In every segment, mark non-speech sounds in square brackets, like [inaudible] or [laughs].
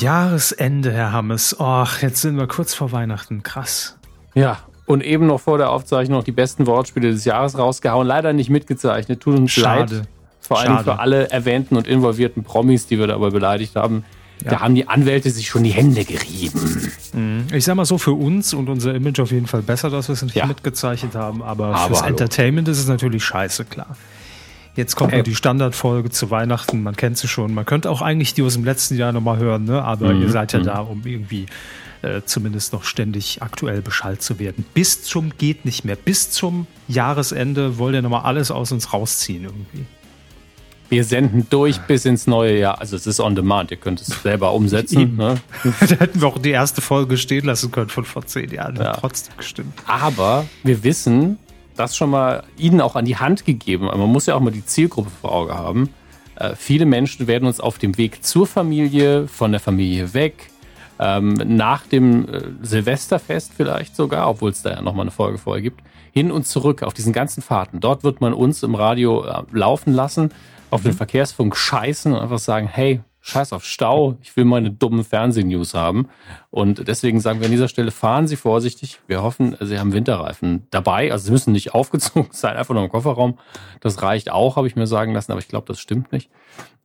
Jahresende, Herr Hammes. Och, jetzt sind wir kurz vor Weihnachten. Krass. Ja, und eben noch vor der Aufzeichnung noch die besten Wortspiele des Jahres rausgehauen. Leider nicht mitgezeichnet. Tut uns Schade. leid. Vor allem Schade. für alle erwähnten und involvierten Promis, die wir dabei beleidigt haben. Ja. Da haben die Anwälte sich schon die Hände gerieben. Mhm. Ich sag mal so, für uns und unser Image auf jeden Fall besser, dass wir es nicht ja. mitgezeichnet haben. Aber, aber fürs hallo. Entertainment ist es natürlich scheiße, klar. Jetzt kommt äh. die Standardfolge zu Weihnachten, man kennt sie schon. Man könnte auch eigentlich die aus dem letzten Jahr nochmal hören, ne? aber mhm. ihr seid ja mhm. da, um irgendwie äh, zumindest noch ständig aktuell Bescheid zu werden. Bis zum geht nicht mehr. Bis zum Jahresende wollt ihr nochmal alles aus uns rausziehen irgendwie. Wir senden durch bis ins neue Jahr. Also es ist on demand, ihr könnt es selber umsetzen. Ne? [laughs] da hätten wir auch die erste Folge stehen lassen können von vor zehn Jahren. Ja. Trotzdem gestimmt. Aber wir wissen, das schon mal Ihnen auch an die Hand gegeben. Man muss ja auch mal die Zielgruppe vor Augen haben. Äh, viele Menschen werden uns auf dem Weg zur Familie, von der Familie weg, ähm, nach dem äh, Silvesterfest vielleicht sogar, obwohl es da ja nochmal eine Folge vorher gibt, hin und zurück auf diesen ganzen Fahrten. Dort wird man uns im Radio äh, laufen lassen auf den mhm. Verkehrsfunk scheißen und einfach sagen, hey, scheiß auf Stau, ich will meine dummen Fernsehnews haben. Und deswegen sagen wir an dieser Stelle, fahren Sie vorsichtig. Wir hoffen, Sie haben Winterreifen dabei. Also Sie müssen nicht [laughs] aufgezogen sein, einfach nur im Kofferraum. Das reicht auch, habe ich mir sagen lassen, aber ich glaube, das stimmt nicht.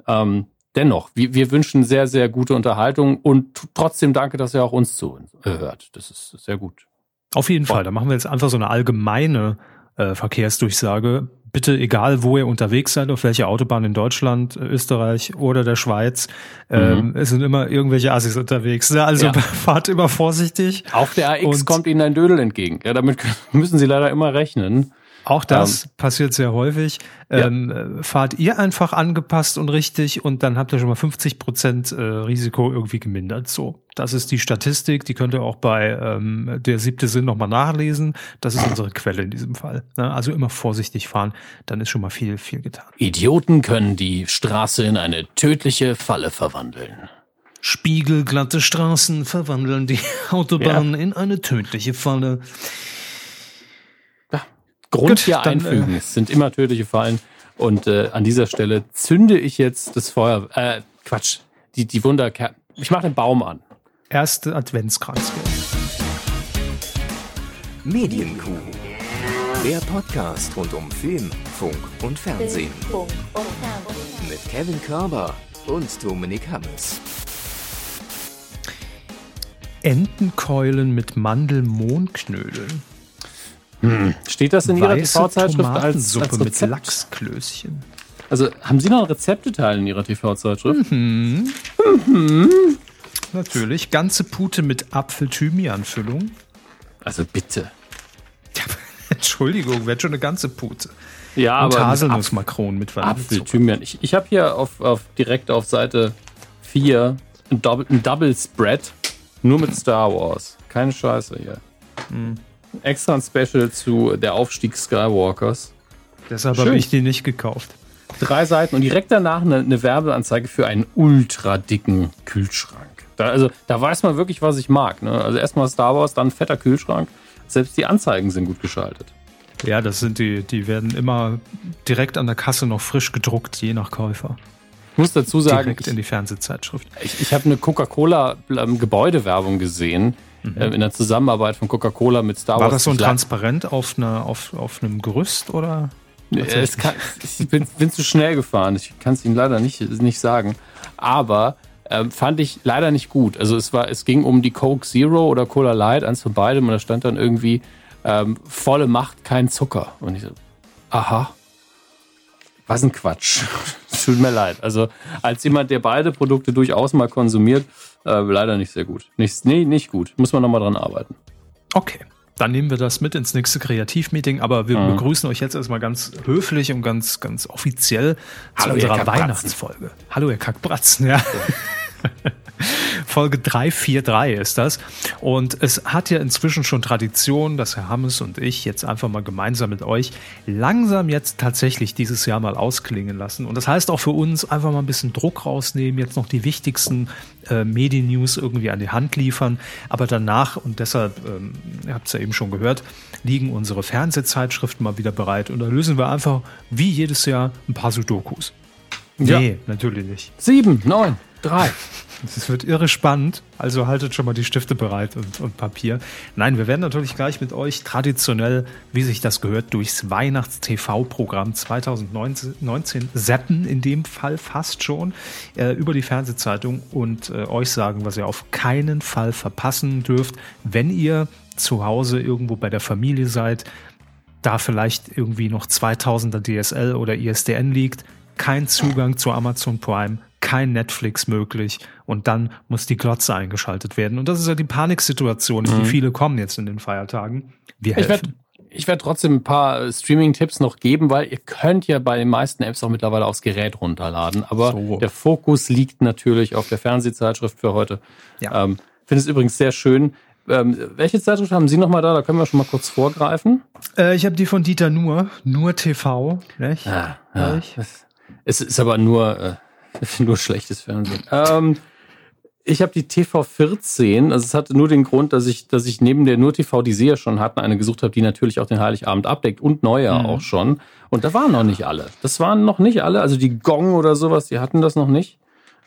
Ähm, dennoch, wir, wir, wünschen sehr, sehr gute Unterhaltung und trotzdem danke, dass ihr auch uns zuhört. Das ist sehr gut. Auf jeden Fall, da machen wir jetzt einfach so eine allgemeine äh, Verkehrsdurchsage bitte, egal wo ihr unterwegs seid, auf welcher Autobahn in Deutschland, Österreich oder der Schweiz, ähm, mhm. es sind immer irgendwelche Assis unterwegs. Also ja. [laughs] fahrt immer vorsichtig. Auf der AX kommt Ihnen ein Dödel entgegen. Ja, damit [laughs] müssen Sie leider immer rechnen. Auch das ähm, passiert sehr häufig. Ja. Ähm, fahrt ihr einfach angepasst und richtig und dann habt ihr schon mal 50 Prozent äh, Risiko irgendwie gemindert. So, das ist die Statistik. Die könnt ihr auch bei ähm, der siebte Sinn nochmal nachlesen. Das ist unsere Quelle in diesem Fall. Ne? Also immer vorsichtig fahren, dann ist schon mal viel, viel getan. Idioten können die Straße in eine tödliche Falle verwandeln. Spiegelglatte Straßen verwandeln die Autobahn ja. in eine tödliche Falle. Grund Gut, hier dann, einfügen. Äh, es sind immer tödliche Fallen. Und äh, an dieser Stelle zünde ich jetzt das Feuer. Äh, Quatsch. Die, die Wunderkerze. Ich mache den Baum an. Erste Adventskranz. Medienkuh. Der Podcast rund um Film, Funk und Fernsehen. Mit Kevin Körber und Dominik Hammes. Entenkeulen mit Mandelmohnknödeln. Hm. Steht das in Ihrer TV-Zeitschrift als, als mit Lachsklößchen? Also haben Sie noch einen Rezepteteil in Ihrer TV-Zeitschrift? Mhm. Mhm. Natürlich. Ganze Pute mit Apfel-Thymian-Füllung. Also bitte. Ja, [laughs] Entschuldigung, wird schon eine ganze Pute. Ja, Und aber Haselnussmakronen mit Apfel-Thymian. Ich, ich habe hier auf, auf, direkt auf Seite 4 ein Double, ein Double Spread. Nur mit Star Wars. Keine Scheiße hier. Mhm extra ein Special zu der Aufstieg Skywalkers. Deshalb habe ich die nicht gekauft. Drei Seiten und direkt danach eine, eine Werbeanzeige für einen ultra dicken Kühlschrank. Da, also da weiß man wirklich, was ich mag. Ne? Also erstmal Star Wars, dann fetter Kühlschrank. Selbst die Anzeigen sind gut geschaltet. Ja, das sind die, die werden immer direkt an der Kasse noch frisch gedruckt, je nach Käufer. Ich muss dazu sagen, direkt in die Fernsehzeitschrift. Ich, ich habe eine Coca-Cola-Gebäudewerbung gesehen mhm. äh, in der Zusammenarbeit von Coca-Cola mit Star Wars. War das so ein Transparent auf, eine, auf, auf einem Gerüst oder? Kann, ich bin, bin, zu schnell gefahren. Ich kann es Ihnen leider nicht, nicht sagen. Aber ähm, fand ich leider nicht gut. Also es war, es ging um die Coke Zero oder Cola Light, eins von beidem, und da stand dann irgendwie ähm, volle Macht, kein Zucker. Und ich so, aha. Was ein Quatsch. [laughs] Tut mir leid. Also als jemand, der beide Produkte durchaus mal konsumiert, äh, leider nicht sehr gut. Nicht, nee, nicht gut. Muss man nochmal dran arbeiten. Okay. Dann nehmen wir das mit ins nächste Kreativmeeting, aber wir mhm. begrüßen euch jetzt erstmal ganz höflich und ganz, ganz offiziell zu Hallo, unserer Weihnachtsfolge. Hallo, ihr Kackbratzen, ja. [laughs] [laughs] Folge 343 ist das. Und es hat ja inzwischen schon Tradition, dass Herr Hammes und ich jetzt einfach mal gemeinsam mit euch langsam jetzt tatsächlich dieses Jahr mal ausklingen lassen. Und das heißt auch für uns einfach mal ein bisschen Druck rausnehmen, jetzt noch die wichtigsten äh, Medien-News irgendwie an die Hand liefern. Aber danach, und deshalb, ähm, ihr habt es ja eben schon gehört, liegen unsere Fernsehzeitschriften mal wieder bereit. Und da lösen wir einfach wie jedes Jahr ein paar Sudokus. Nee, ja. natürlich nicht. Sieben, neun, drei. Es wird irre spannend, also haltet schon mal die Stifte bereit und, und Papier. Nein, wir werden natürlich gleich mit euch traditionell, wie sich das gehört, durchs Weihnachts-TV-Programm 2019 seppen, in dem Fall fast schon, äh, über die Fernsehzeitung und äh, euch sagen, was ihr auf keinen Fall verpassen dürft, wenn ihr zu Hause irgendwo bei der Familie seid, da vielleicht irgendwie noch 2000er DSL oder ISDN liegt, kein Zugang zu Amazon Prime, kein Netflix möglich und dann muss die Glotze eingeschaltet werden. Und das ist ja die Paniksituation, in die mhm. viele kommen jetzt in den Feiertagen. Wir helfen. Ich werde trotzdem ein paar Streaming-Tipps noch geben, weil ihr könnt ja bei den meisten Apps auch mittlerweile aufs Gerät runterladen. Aber so. der Fokus liegt natürlich auf der Fernsehzeitschrift für heute. Ja. Ähm, Finde es übrigens sehr schön. Ähm, welche Zeitschrift haben Sie nochmal da? Da können wir schon mal kurz vorgreifen. Äh, ich habe die von Dieter Nur, Nur TV. Nicht? Ah, ja, es ist aber nur, äh, nur schlechtes Fernsehen. Ähm, ich habe die TV14, also es hatte nur den Grund, dass ich, dass ich neben der nur TV, die Sie ja schon hatten, eine gesucht habe, die natürlich auch den Heiligabend abdeckt und Neujahr mhm. auch schon. Und da waren noch nicht alle. Das waren noch nicht alle. Also die Gong oder sowas, die hatten das noch nicht.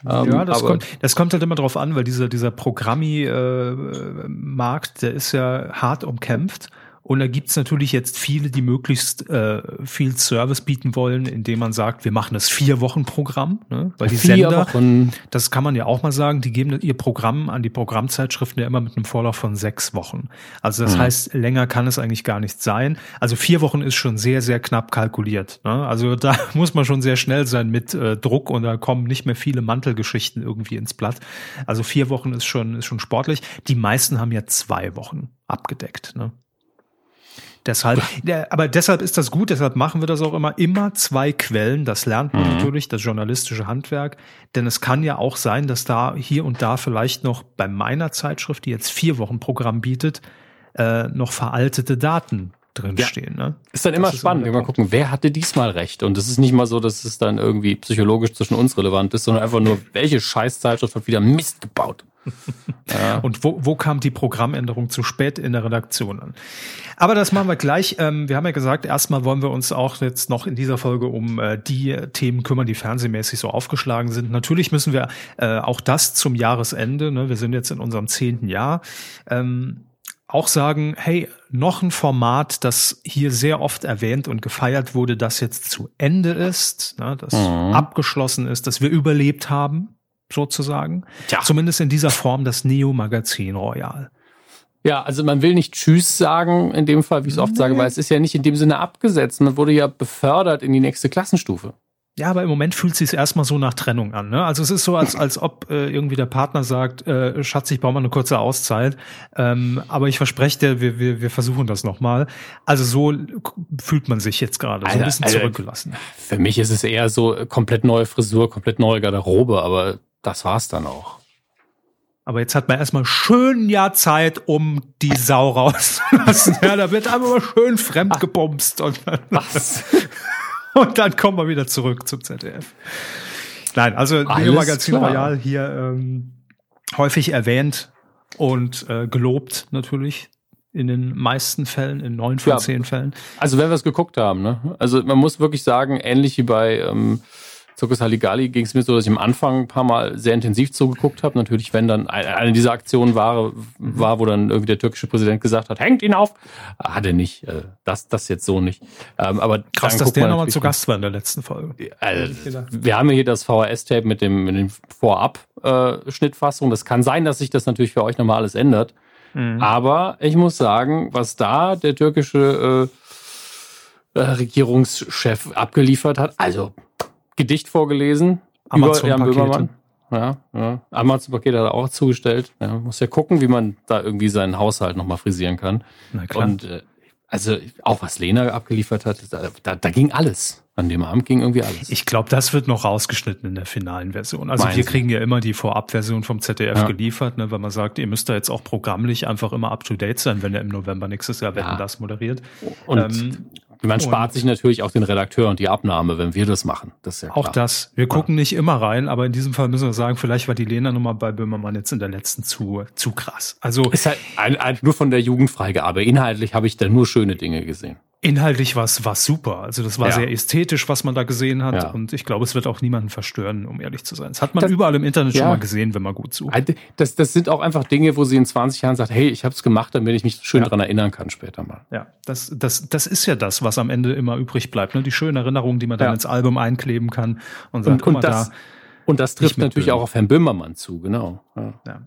Ähm, ja, das, kommt, das kommt halt immer drauf an, weil dieser, dieser Programmi-Markt, äh, der ist ja hart umkämpft. Und da gibt's natürlich jetzt viele, die möglichst äh, viel Service bieten wollen, indem man sagt, wir machen das vier Wochen Programm, ne? weil die vier Sender, Wochen. das kann man ja auch mal sagen, die geben ihr Programm an die Programmzeitschriften ja immer mit einem Vorlauf von sechs Wochen. Also das mhm. heißt, länger kann es eigentlich gar nicht sein. Also vier Wochen ist schon sehr, sehr knapp kalkuliert. Ne? Also da [laughs] muss man schon sehr schnell sein mit äh, Druck und da kommen nicht mehr viele Mantelgeschichten irgendwie ins Blatt. Also vier Wochen ist schon, ist schon sportlich. Die meisten haben ja zwei Wochen abgedeckt. Ne? Deshalb, [laughs] aber deshalb ist das gut, deshalb machen wir das auch immer. Immer zwei Quellen, das lernt man mhm. natürlich, das journalistische Handwerk. Denn es kann ja auch sein, dass da hier und da vielleicht noch bei meiner Zeitschrift, die jetzt vier Wochen Programm bietet, äh, noch veraltete Daten drinstehen. Ja. Ne? Ist dann immer das spannend, immer gucken, wer hatte diesmal recht. Und es ist nicht mal so, dass es dann irgendwie psychologisch zwischen uns relevant ist, sondern einfach nur, welche Scheißzeitschrift hat wieder Mist gebaut. [laughs] ja. Und wo, wo kam die Programmänderung zu spät in der Redaktion an? Aber das machen wir gleich. Ähm, wir haben ja gesagt, erstmal wollen wir uns auch jetzt noch in dieser Folge um äh, die Themen kümmern, die fernsehmäßig so aufgeschlagen sind. Natürlich müssen wir äh, auch das zum Jahresende, ne, wir sind jetzt in unserem zehnten Jahr, ähm, auch sagen, hey, noch ein Format, das hier sehr oft erwähnt und gefeiert wurde, das jetzt zu Ende ist, ne, das mhm. abgeschlossen ist, dass wir überlebt haben sozusagen. Tja. Zumindest in dieser Form das Neo-Magazin Royal. Ja, also man will nicht Tschüss sagen in dem Fall, wie ich es oft nee. sage, weil es ist ja nicht in dem Sinne abgesetzt. Man wurde ja befördert in die nächste Klassenstufe. Ja, aber im Moment fühlt es sich erstmal so nach Trennung an. Ne? Also es ist so, als, als ob äh, irgendwie der Partner sagt, äh, Schatz, ich brauche mal eine kurze Auszeit. Ähm, aber ich verspreche dir, wir, wir, wir versuchen das nochmal. Also so fühlt man sich jetzt gerade, so ein bisschen also, zurückgelassen. Für mich ist es eher so komplett neue Frisur, komplett neue Garderobe, aber das war's dann auch. Aber jetzt hat man erstmal schön ein Jahr Zeit, um die Sau rauszulassen. [laughs] ja, da wird einfach mal schön fremd gebumst. Und dann, Was? [laughs] und dann kommen wir wieder zurück zum ZDF. Nein, also Neo Magazin Royal hier ähm, häufig erwähnt und äh, gelobt natürlich in den meisten Fällen, in neun von ja, zehn Fällen. Also wenn wir es geguckt haben, ne? Also man muss wirklich sagen, ähnlich wie bei ähm, Zirkus Halligalli ging es mir so, dass ich am Anfang ein paar Mal sehr intensiv zugeguckt habe. Natürlich, wenn dann eine dieser Aktionen war, war, wo dann irgendwie der türkische Präsident gesagt hat, hängt ihn auf. Hat er nicht. Äh, das, das jetzt so nicht. Ähm, aber Krass, dass der nochmal zu Gast war in der letzten Folge. Also, wir haben ja hier das VHS-Tape mit dem, mit dem Vorab-Schnittfassung. Das kann sein, dass sich das natürlich für euch nochmal alles ändert. Mhm. Aber ich muss sagen, was da der türkische äh, äh Regierungschef abgeliefert hat, also Gedicht vorgelesen. Amazon-Pakete. Ja, ja. Amazon-Paket hat er auch zugestellt. Ja, muss ja gucken, wie man da irgendwie seinen Haushalt nochmal frisieren kann. Na klar. Und äh, also auch was Lena abgeliefert hat, da, da, da ging alles. An dem Abend ging irgendwie alles. Ich glaube, das wird noch rausgeschnitten in der finalen Version. Also Meinen wir kriegen ja immer die Vorabversion vom ZDF ja. geliefert, ne, weil man sagt, ihr müsst da jetzt auch programmlich einfach immer up to date sein, wenn er im November nächstes Jahr Wetten ja. das moderiert. Und ähm, man spart sich natürlich auch den Redakteur und die Abnahme, wenn wir das machen. Das ist ja klar. Auch das. Wir gucken nicht immer rein, aber in diesem Fall müssen wir sagen, vielleicht war die Lena Nummer bei Böhmermann jetzt in der letzten zu, zu krass. Also. Ist halt ein, ein, nur von der Jugendfreigabe. Inhaltlich habe ich da nur schöne Dinge gesehen. Inhaltlich war es super. Also das war Ja. sehr ästhetisch, was man da gesehen hat. Ja. Und ich glaube, es wird auch niemanden verstören, um ehrlich zu sein. Das hat man Das- überall im Internet schon Ja. mal gesehen, wenn man gut sucht. Das, das sind auch einfach Dinge, wo sie in 20 Jahren sagt, hey, ich habe es gemacht, damit ich mich schön dran erinnern kann später mal. Ja, das, das, das ist ja das, was am Ende immer übrig bleibt. Ne? Die schönen Erinnerungen, die man dann ins Album einkleben kann und sagt, Und, guck mal das, da. und das trifft natürlich auch auf Herrn Böhmermann zu, genau. Ja.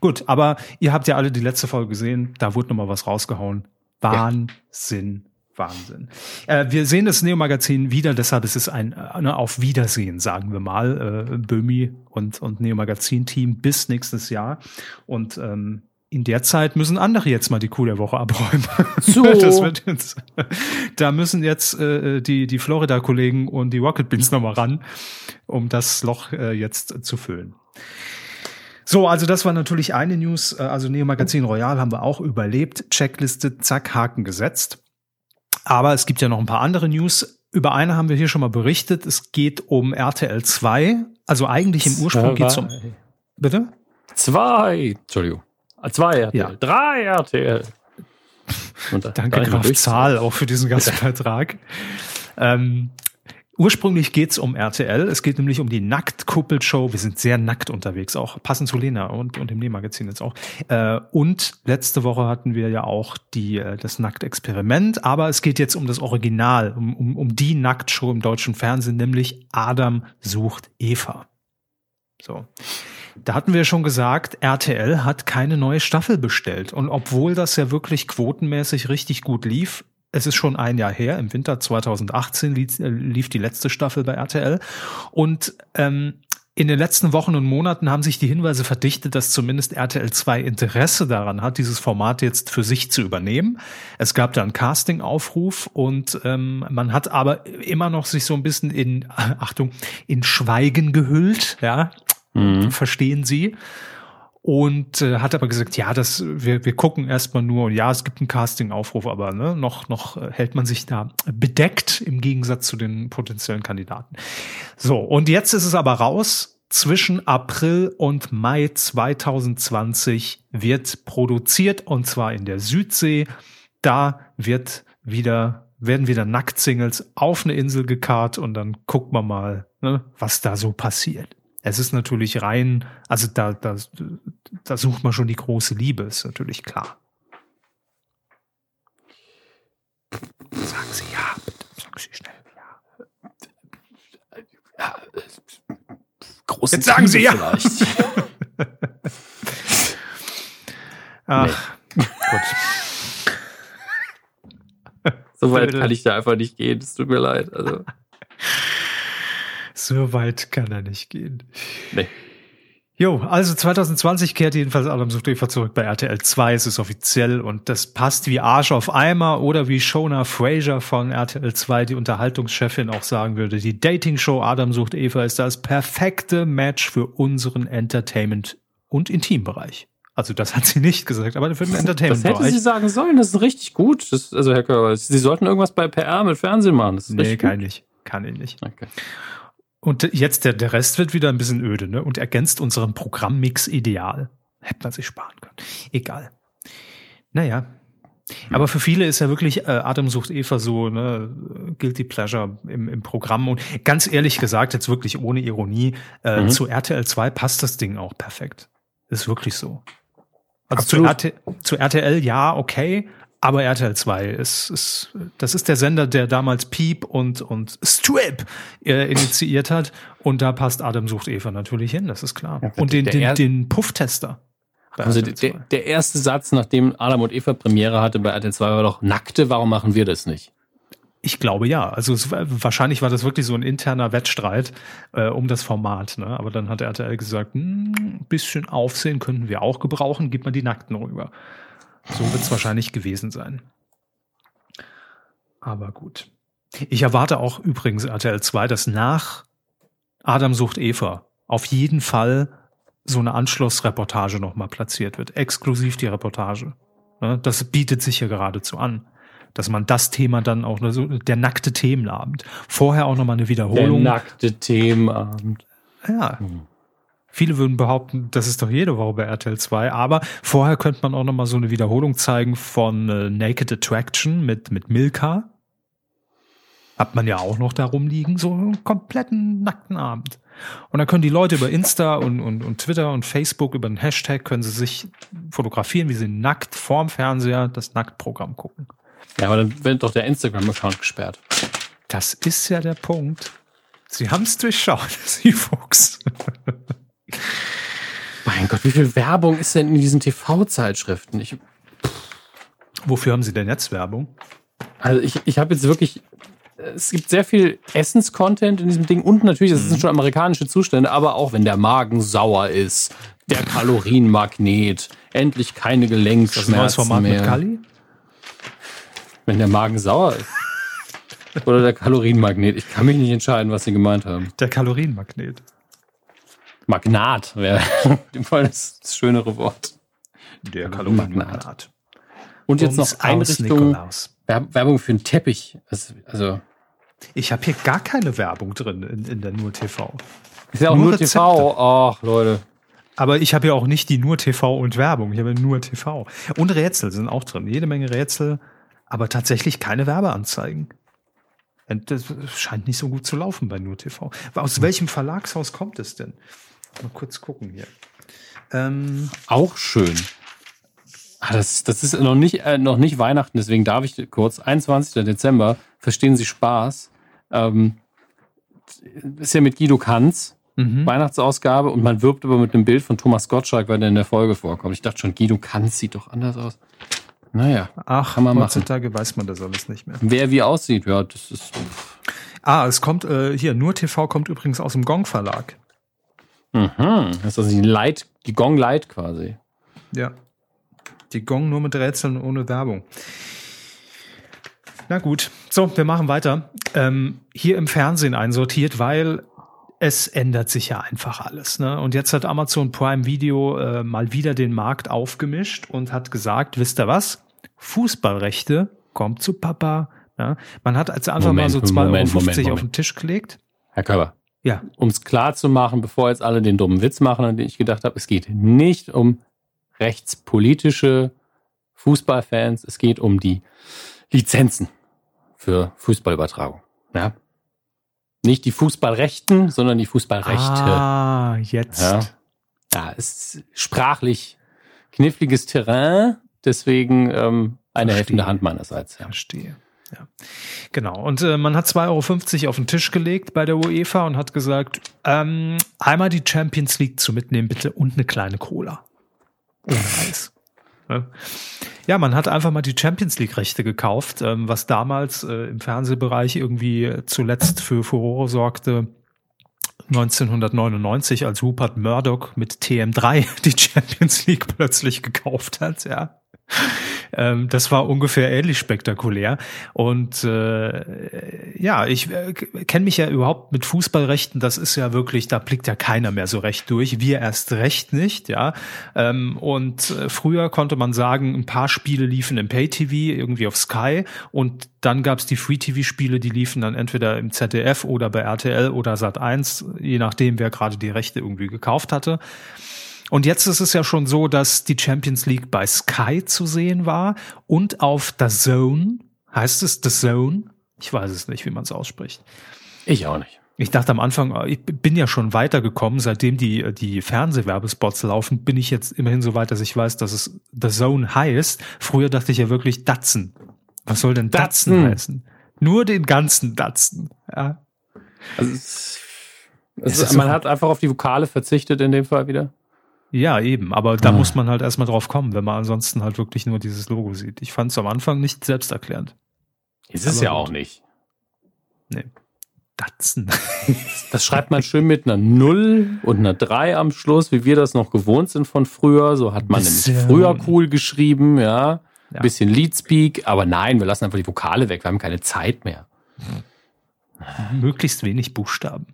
Gut, aber ihr habt ja alle die letzte Folge gesehen. Da wurde nochmal was rausgehauen. Wahnsinn. Wahnsinn. Äh, wir sehen das Neo-Magazin wieder, deshalb ist es ein äh, ne, Auf Wiedersehen, sagen wir mal, äh, Böhmi und, und Neo-Magazin-Team bis nächstes Jahr. Und ähm, in der Zeit müssen andere jetzt mal die Kuh der Woche abräumen. So. [laughs] Das wird jetzt, da müssen jetzt äh, die, die Florida-Kollegen und die Rocket Beans nochmal ran, um das Loch äh, jetzt zu füllen. So, also das war natürlich eine News. Äh, Also Neo Magazin Royal haben wir auch überlebt. Checkliste, zack, Haken gesetzt. Aber es gibt ja noch ein paar andere News. Über eine haben wir hier schon mal berichtet. Es geht um RTL 2. Also eigentlich im Ursprung geht es um. Bitte? Zwei, Entschuldigung. Ah, Zwei RTL. Ja. Drei RTL. Und da- Danke, Graf Zahl, auch für diesen Gastbeitrag. [laughs] ähm, ursprünglich geht's um RTL. Es geht nämlich um die Nackt-Kuppel-Show. Wir sind sehr nackt unterwegs, auch passend zu Lena und, und dem Nähmagazin jetzt auch. Äh, und letzte Woche hatten wir ja auch die, äh, das Nackt-Experiment. Aber es geht jetzt um das Original, um, um, um die Nackt-Show im deutschen Fernsehen, nämlich Adam sucht Eva. So. Da hatten wir schon gesagt, RTL hat keine neue Staffel bestellt. Und obwohl das ja wirklich quotenmäßig richtig gut lief, es ist schon ein Jahr her, im Winter 2018 lief, äh, lief die letzte Staffel bei RTL. Und ähm, in den letzten Wochen und Monaten haben sich die Hinweise verdichtet, dass zumindest RTL 2 Interesse daran hat, dieses Format jetzt für sich zu übernehmen. Es gab da einen Casting-Aufruf und ähm, man hat aber immer noch sich so ein bisschen in, [laughs] Achtung, in Schweigen gehüllt, ja, Mhm. verstehen Sie. Und äh, hat aber gesagt, ja, das, wir, wir gucken erstmal nur, und ja, es gibt einen Casting-Aufruf, aber ne, noch, noch äh, hält man sich da bedeckt im Gegensatz zu den potenziellen Kandidaten. So, und jetzt ist es aber raus. Zwischen April und Mai 2020 wird produziert und zwar in der Südsee. Da wird wieder, werden wieder Nacktsingles auf eine Insel gekarrt und dann guckt man mal, ne, was da so passiert. Es ist natürlich rein, also da, da, da sucht man schon die große Liebe, ist natürlich klar. Sagen Sie ja, bitte, sagen Sie schnell. Ja. Große Jetzt sagen Sie Liebe ja. Vielleicht. [laughs] Ach, gut. so weit kann ich da einfach nicht gehen. Es tut mir leid. Also, So weit kann er nicht gehen. nee. Jo, also 2020 kehrt jedenfalls Adam sucht Eva zurück bei RTL 2. Es ist offiziell und das passt wie Arsch auf Eimer oder wie Shona Fraser von RTL 2, die Unterhaltungschefin, auch sagen würde. Die Dating-Show Adam sucht Eva ist das perfekte Match für unseren Entertainment- und Intimbereich. Also das hat sie nicht gesagt, aber für den Das hätte sie sagen sollen. Das ist richtig gut. Das, also, Herr Körber, Sie sollten irgendwas bei PR mit Fernsehen machen. Das ist Nee, kann ich nicht. Kann ich nicht. gut. Okay. Und jetzt der, der Rest wird wieder ein bisschen öde, ne? Und ergänzt unseren Programmmix ideal. Hätte man sich sparen können. Egal. Naja. Aber für viele ist ja wirklich äh, Adam sucht Eva so, ne, Guilty Pleasure im, im Programm. Und ganz ehrlich gesagt, jetzt wirklich ohne Ironie, äh, Mhm. zu RTL 2 passt das Ding auch perfekt. Ist wirklich so. Also zu. RT, zu RTL ja, okay, aber RTL 2 ist, ist, das ist der Sender, der damals Piep und, und Strip äh, initiiert hat. Und da passt Adam sucht Eva natürlich hin, das ist klar. Ja, und den, den, den Pufftester. Also RTL 2. der, der erste Satz, nachdem Adam und Eva Premiere hatte bei RTL 2, war doch, Nackte, warum machen wir das nicht? Ich glaube ja. Also es, wahrscheinlich war das wirklich so ein interner Wettstreit äh, um das Format. Ne? Aber dann hat RTL gesagt, hm, ein bisschen Aufsehen könnten wir auch gebrauchen, gib mal die Nackten rüber. So wird es wahrscheinlich gewesen sein. Aber gut. Ich erwarte auch übrigens RTL 2, dass nach Adam sucht Eva auf jeden Fall so eine Anschlussreportage nochmal platziert wird. Exklusiv die Reportage. Ne? Das bietet sich ja geradezu an dass man das Thema dann auch so der nackte Themenabend vorher auch noch mal eine Der Wiederholung nackte Themenabend. ja Hm. Viele würden behaupten, das ist doch jede Woche bei RTL 2, aber vorher könnte man auch noch mal so eine Wiederholung zeigen von äh, Naked Attraction mit, mit Milka. Hat man ja auch noch da rumliegen, so einen kompletten nackten Abend. Und dann können die Leute über Insta und, und, und Twitter und Facebook über den Hashtag können sie sich fotografieren, wie sie nackt vorm Fernseher das Nacktprogramm gucken. Ja, aber dann wird doch der Instagram-Account gesperrt. Das ist ja der Punkt. Sie haben es durchschaut, [laughs] Sie Fuchs. Mein Gott, wie viel Werbung ist denn in diesen TV-Zeitschriften? Ich, Wofür haben Sie denn jetzt Werbung? also ich, ich habe jetzt wirklich, es gibt sehr viel Essens-Content in diesem Ding und natürlich, das sind schon amerikanische Zustände, aber auch wenn der Magen sauer ist, der Kalorienmagnet, endlich keine Format mehr. mit Kali? Wenn der Magen sauer ist. [laughs] Oder der Kalorienmagnet. Ich kann mich nicht entscheiden, was sie gemeint haben. Der Kalorienmagnet. Magnat wäre in dem Fall das, das schönere Wort. Der Kalorienmagnat. Und jetzt noch Einrichtung, Werbung für einen Teppich. Also, Ich habe hier gar keine Werbung drin in, in der Nur TV. ist ja auch Nur nur, TV. Ach, Leute. Aber ich habe ja auch nicht die Nur TV und Werbung. Ich habe ja nur TV. Und Rätsel sind auch drin. Jede Menge Rätsel, aber tatsächlich keine Werbeanzeigen. Und das scheint nicht so gut zu laufen bei Nur TV. Aus welchem Verlagshaus kommt es denn? Mal kurz gucken hier. Ähm, Auch schön. Ah, das, das ist noch nicht, äh, noch nicht Weihnachten, deswegen darf ich kurz. 21. Dezember, verstehen Sie Spaß. Ähm, ist ja mit Guido Kanz, mhm. Weihnachtsausgabe, und man wirbt aber mit einem Bild von Thomas Gottschalk, weil der in der Folge vorkommt. Ich dachte schon, Guido Kanz sieht doch anders aus. Naja, Ach, Kann man machen. heutzutage weiß man das alles nicht mehr. wer wie aussieht, ja, das ist. Ah, es kommt äh, hier, Nur TV kommt übrigens aus dem Gong Verlag. Mhm. Das ist also die Light, die Gong Light quasi. Ja. Die Gong nur mit Rätseln ohne Werbung. Na gut, so, wir machen weiter. Ähm, hier im Fernsehen einsortiert, weil es ändert sich ja einfach alles. Ne? Und jetzt hat Amazon Prime Video äh, mal wieder den Markt aufgemischt und hat gesagt, wisst ihr was? Fußballrechte kommt zu Papa. Ja? Man hat als einfach Moment, mal so 2,50 Moment, Euro auf den Tisch gelegt. Herr Körber, Ja, um es klar zu machen, bevor jetzt alle den dummen Witz machen, an den ich gedacht habe, es geht nicht um rechtspolitische Fußballfans, es geht um die Lizenzen für Fußballübertragung. Ja? Nicht die Fußballrechten, sondern die Fußballrechte. Ah, jetzt. Ja. Ja, ist sprachlich kniffliges Terrain, deswegen ähm, eine Verstehe. helfende Hand meinerseits. Ja. Verstehe. Ja. Genau. Und äh, man hat 2,50 Euro auf den Tisch gelegt bei der UEFA und hat gesagt, ähm, einmal die Champions League zu mitnehmen, bitte, und eine kleine Cola. Ohne Eis. Ja. Man hat einfach mal die Champions League-Rechte gekauft, ähm, was damals äh, im Fernsehbereich irgendwie äh, zuletzt für Furore sorgte. 1999, als Rupert Murdoch mit TM3 [laughs] die Champions League plötzlich gekauft hat, ja. [laughs] Ähm, das war ungefähr ähnlich spektakulär. Und äh, ja, ich äh, kenne mich ja überhaupt mit Fußballrechten. Das ist ja wirklich, da blickt ja keiner mehr so recht durch. Wir erst recht nicht, ja. Ähm, und äh, früher konnte man sagen, ein paar Spiele liefen im Pay-TV, irgendwie auf Sky. Und dann gab's die Free-TV-Spiele, die liefen dann entweder im ZDF oder bei RTL oder Sat1, je nachdem, wer gerade die Rechte irgendwie gekauft hatte. Und jetzt ist es ja schon so, dass die Champions League bei Sky zu sehen war und auf The Zone. Heißt es The Zone? Ich weiß es nicht, wie man es ausspricht. Ich auch nicht. Ich dachte am Anfang, ich bin ja schon weitergekommen, seitdem die, die Fernsehwerbespots laufen, bin ich jetzt immerhin so weit, dass ich weiß, dass es The Zone heißt. Früher dachte ich ja wirklich Datsen. Was soll denn Datsen, Datsen. heißen? Nur den ganzen Datsen. Ja. Also, es, Es man so- hat einfach auf die Vokale verzichtet in dem Fall wieder. Ja, eben. Aber da Ah. muss man halt erstmal drauf kommen, wenn man ansonsten halt wirklich nur dieses Logo sieht. Ich fand es am Anfang nicht selbsterklärend. Ist es Aber ja gut. auch nicht. Nee. Datsen. [laughs] Das schreibt man schön mit einer Null und einer Drei am Schluss, wie wir das noch gewohnt sind von früher. So hat man nämlich Bisschen. früher cool geschrieben, ja. Ja. Bisschen Leadspeak, aber nein, wir lassen einfach die Vokale weg, wir haben keine Zeit mehr. Möglichst wenig Buchstaben.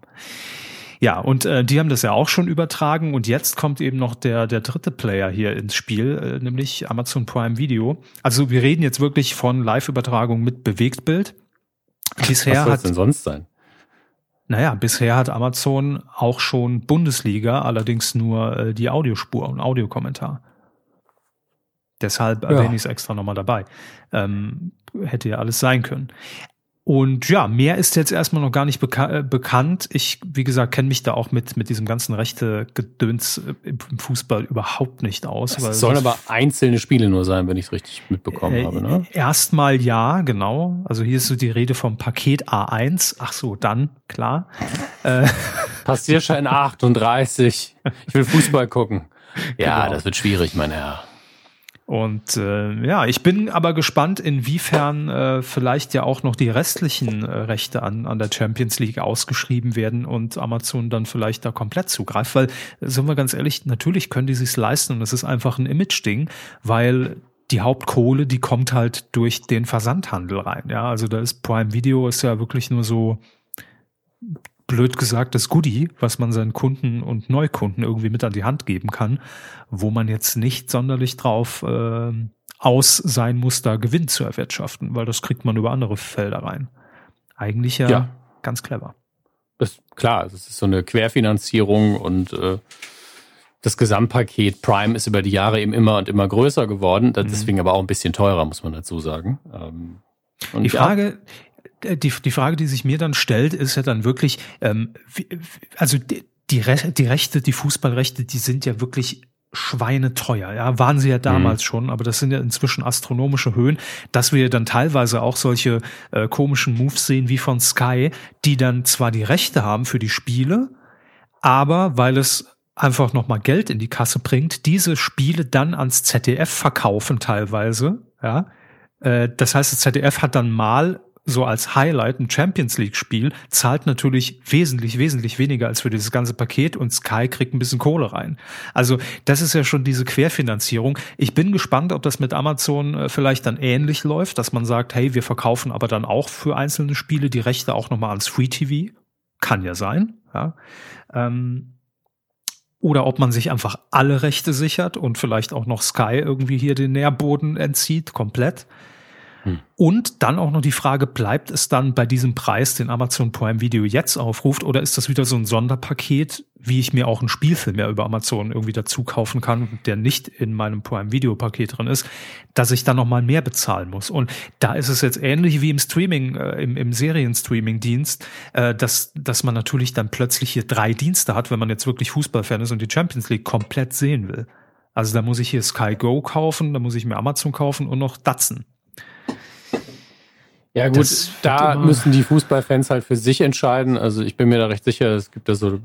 Ja, und äh, die haben das ja auch schon übertragen und jetzt kommt eben noch der, der dritte Player hier ins Spiel, äh, nämlich Amazon Prime Video. Also wir reden jetzt wirklich von Live-Übertragung mit Bewegtbild. Was Bisher soll es denn sonst sein? Naja, bisher hat Amazon auch schon Bundesliga, allerdings nur äh, die Audiospur und Audiokommentar. Deshalb ja. erwähne ich es extra nochmal dabei. Ähm, hätte ja alles sein können. Und ja, mehr ist jetzt erstmal noch gar nicht beka äh, bekannt. Ich, wie gesagt, kenne mich da auch mit, mit diesem ganzen rechte Gedöns äh, im Fußball überhaupt nicht aus. Es sollen aber einzelne Spiele nur sein, wenn ich es richtig mitbekommen äh, habe. Ne? Erstmal ja, genau. Also hier ist so die Rede vom Paket A1. Ach so, dann, klar. [laughs] Passierschein 38. Ich will Fußball gucken. Ja, genau. das wird schwierig, mein Herr. Und äh, ja, ich bin aber gespannt, inwiefern äh, vielleicht ja auch noch die restlichen äh, Rechte an, an der Champions League ausgeschrieben werden und Amazon dann vielleicht da komplett zugreift. Weil, sind wir ganz ehrlich, natürlich können die sich's leisten und es ist einfach ein Image-Ding, weil die Hauptkohle, die kommt halt durch den Versandhandel rein. Ja, also da ist Prime Video ist ja wirklich nur so blöd gesagt das Goodie, was man seinen Kunden und Neukunden irgendwie mit an die Hand geben kann, wo man jetzt nicht sonderlich drauf äh, aus sein muss, da Gewinn zu erwirtschaften, weil das kriegt man über andere Felder rein. Eigentlich ja, ja. ganz clever. Das, klar, das ist so eine Querfinanzierung und äh, das Gesamtpaket Prime ist über die Jahre eben immer und immer größer geworden, mhm. deswegen aber auch ein bisschen teurer, muss man dazu sagen. Ähm, die Frage, ja, die, die Frage, die sich mir dann stellt, ist ja dann wirklich, ähm, wie, also die, die, Re die Rechte, die Fußballrechte, die sind ja wirklich schweineteuer. Ja, waren sie ja damals mhm. schon, aber das sind ja inzwischen astronomische Höhen, dass wir dann teilweise auch solche äh, komischen Moves sehen wie von Sky, die dann zwar die Rechte haben für die Spiele, aber weil es einfach nochmal Geld in die Kasse bringt, diese Spiele dann ans ZDF verkaufen teilweise, ja. Äh, das heißt, das ZDF hat dann mal so als Highlight ein Champions League Spiel, zahlt natürlich wesentlich, wesentlich weniger als für dieses ganze Paket und Sky kriegt ein bisschen Kohle rein. Also das ist ja schon diese Querfinanzierung. Ich bin gespannt, ob das mit Amazon äh, vielleicht dann ähnlich läuft, dass man sagt, hey, wir verkaufen aber dann auch für einzelne Spiele die Rechte auch nochmal ans Free TV. Kann ja sein, ja. Ähm, oder ob man sich einfach alle Rechte sichert und vielleicht auch noch Sky irgendwie hier den Nährboden entzieht, komplett. Hm. Und dann auch noch die Frage, bleibt es dann bei diesem Preis, den Amazon Prime Video jetzt aufruft, oder ist das wieder so ein Sonderpaket, wie ich mir auch einen Spielfilm ja über Amazon irgendwie dazu kaufen kann, der nicht in meinem Prime Video Paket drin ist, dass ich dann nochmal mehr bezahlen muss. Und da ist es jetzt ähnlich wie im Streaming, äh, im, im Serienstreaming-Dienst, äh, dass, dass man natürlich dann plötzlich hier drei Dienste hat, wenn man jetzt wirklich Fußballfan ist und die Champions League komplett sehen will. Also da muss ich hier Sky Go kaufen, da muss ich mir Amazon kaufen und noch Datsen. Ja gut, da müssen die Fußballfans halt für sich entscheiden. Also ich bin mir da recht sicher, es gibt da so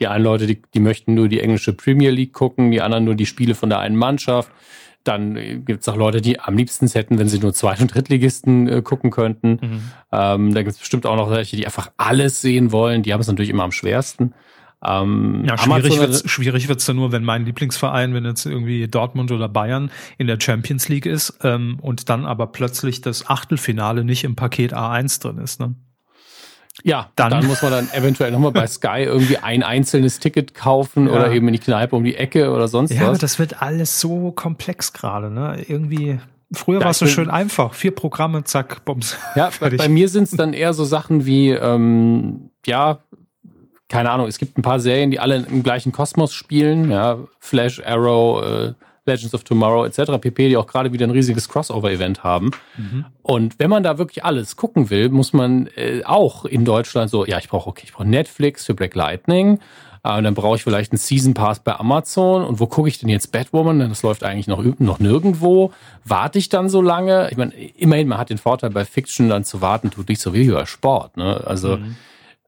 die einen Leute, die, die möchten nur die englische Premier League gucken, die anderen nur die Spiele von der einen Mannschaft. Dann gibt es auch Leute, die am liebsten hätten, wenn sie nur Zweit- und Drittligisten äh, gucken könnten. Mhm. Ähm, da gibt es bestimmt auch noch welche, die einfach alles sehen wollen. Die haben es natürlich immer am schwersten. Ähm, ja, schwierig wird's, schwierig wird's dann nur, wenn mein Lieblingsverein, wenn jetzt irgendwie Dortmund oder Bayern in der Champions League ist ähm, und dann aber plötzlich das Achtelfinale nicht im Paket A1 drin ist. Ne? Ja, dann, dann muss man dann eventuell nochmal bei [laughs] Sky irgendwie ein einzelnes Ticket kaufen ja. oder eben in die Kneipe um die Ecke oder sonst ja, was. Ja, das wird alles so komplex gerade. Ne? Irgendwie Früher ja, war es so schön einfach. Vier Programme, zack, bums. Ja, [laughs] bei, bei mir sind es dann eher so Sachen wie, ähm, ja, keine Ahnung, es gibt ein paar Serien, die alle im gleichen Kosmos spielen, ja, Flash, Arrow, äh, Legends of Tomorrow etc. pp, die auch gerade wieder ein riesiges Crossover-Event haben. Mhm. Und wenn man da wirklich alles gucken will, muss man äh, auch in Deutschland so, ja, ich brauche okay, ich brauche Netflix für Black Lightning, äh, und dann brauche ich vielleicht einen Season Pass bei Amazon. Und wo gucke ich denn jetzt Batwoman? Das läuft eigentlich noch, noch nirgendwo. Warte ich dann so lange? Ich meine, immerhin, man hat den Vorteil, bei Fiction dann zu warten, tut nicht so wie über Sport. Ne? Also mhm.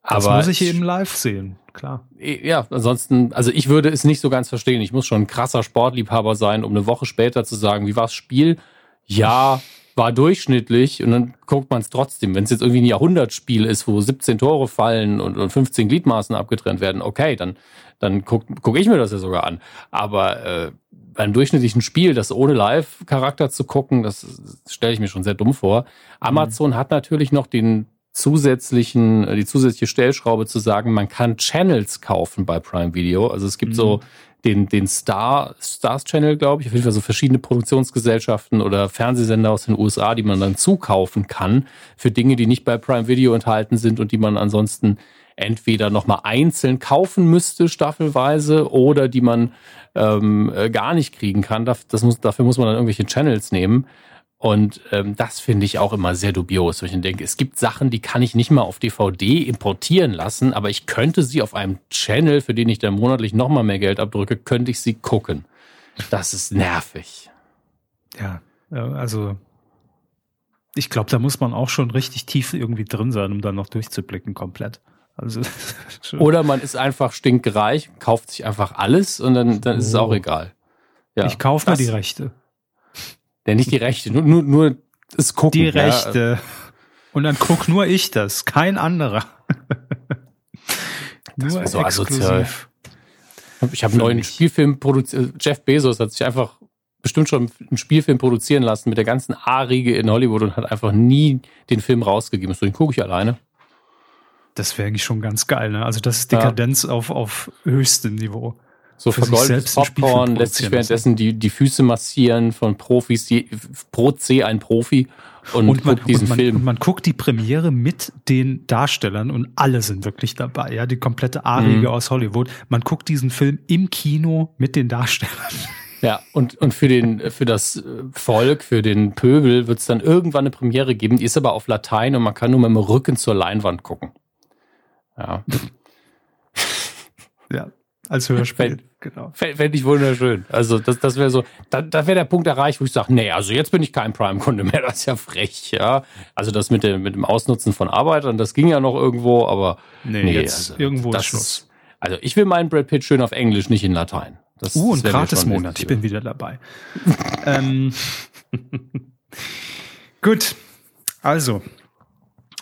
Das Aber muss ich eben live sehen, klar. Ja, ansonsten, also ich würde es nicht so ganz verstehen. Ich muss schon ein krasser Sportliebhaber sein, um eine Woche später zu sagen, wie war das Spiel? Ja, war durchschnittlich und dann guckt man es trotzdem. Wenn es jetzt irgendwie ein Jahrhundertspiel ist, wo 17 Tore fallen und, und 15 Gliedmaßen abgetrennt werden, okay, dann, dann gucke guck ich mir das ja sogar an. Aber äh, bei einem durchschnittlichen Spiel, das ohne Live-Charakter zu gucken, das stelle ich mir schon sehr dumm vor. Amazon mhm. hat natürlich noch den zusätzlichen, äh, die zusätzliche Stellschraube zu sagen, man kann Channels kaufen bei Prime Video. Also es gibt mhm. so den, den Star, Stars Channel, glaube ich, auf jeden Fall so verschiedene Produktionsgesellschaften oder Fernsehsender aus den USA, die man dann zukaufen kann für Dinge, die nicht bei Prime Video enthalten sind und die man ansonsten entweder nochmal einzeln kaufen müsste, staffelweise, oder die man ähm, äh, gar nicht kriegen kann. Das muss, dafür muss man dann irgendwelche Channels nehmen. Und ähm, das finde ich auch immer sehr dubios, weil ich denke, es gibt Sachen, die kann ich nicht mal auf DVD importieren lassen, aber ich könnte sie auf einem Channel, für den ich dann monatlich nochmal mehr Geld abdrücke, könnte ich sie gucken. Das ist nervig. Ja, also ich glaube, da muss man auch schon richtig tief irgendwie drin sein, um dann noch durchzublicken komplett. Also, [laughs] Oder man ist einfach stinkreich, kauft sich einfach alles und dann, dann ist es auch oh. egal. Ja, ich kaufe mir die Rechte. Der nicht die Rechte, nur, nur, nur das Gucken. Die Rechte. Ja. Und dann guck nur ich das, kein anderer. Das nur so asozial. Ich habe einen neuen Spielfilm produziert. Jeff Bezos hat sich einfach bestimmt schon einen Spielfilm produzieren lassen mit der ganzen A-Riege in Hollywood und hat einfach nie den Film rausgegeben. So, den gucke ich alleine. Das wäre eigentlich schon ganz geil, ne? Also das ist Dekadenz ja. auf, auf höchstem Niveau. So vergoldetes Popcorn, lässt sich währenddessen die, die Füße massieren von Profis, die, pro C ein Profi und, und man, guckt diesen und man, Film. Und man guckt die Premiere mit den Darstellern und alle sind wirklich dabei, ja, die komplette A-Riege mhm. aus Hollywood. Man guckt diesen Film im Kino mit den Darstellern. Ja, und, und für, den, für das Volk, für den Pöbel wird es dann irgendwann eine Premiere geben, die ist aber auf Latein und man kann nur mit dem Rücken zur Leinwand gucken. Ja. [laughs] ja, als Hörspiel. Genau. Fände ich wunderschön. Also das, das wäre so, da, da wäre der Punkt erreicht, wo ich sage, nee, also jetzt bin ich kein Prime-Kunde mehr, [laughs] das ist ja frech, ja. Also das mit dem, mit dem Ausnutzen von Arbeitern, das ging ja noch irgendwo, aber nee, nee jetzt also, irgendwo das, ist Schluss. Also ich will meinen Brad Pitt schön auf Englisch, nicht in Latein. Das, uh, ein Gratis-Monat, ich bin wieder dabei. [laughs] ähm, [laughs] Gut, also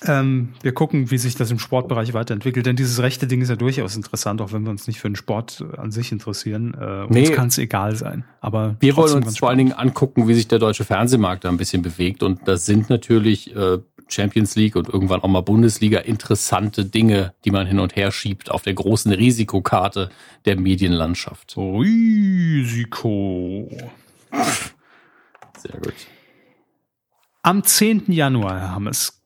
ähm, wir gucken, wie sich das im Sportbereich weiterentwickelt, denn dieses rechte Ding ist ja durchaus interessant, auch wenn wir uns nicht für den Sport an sich interessieren. Äh, uns nee, kann es egal sein. Aber wir wollen uns vor allen Dingen angucken, wie sich der deutsche Fernsehmarkt da ein bisschen bewegt. Und das sind natürlich äh, Champions League und irgendwann auch mal Bundesliga interessante Dinge, die man hin und her schiebt auf der großen Risikokarte der Medienlandschaft. Risiko. Sehr gut. Am 10. Januar, Herr Hammes,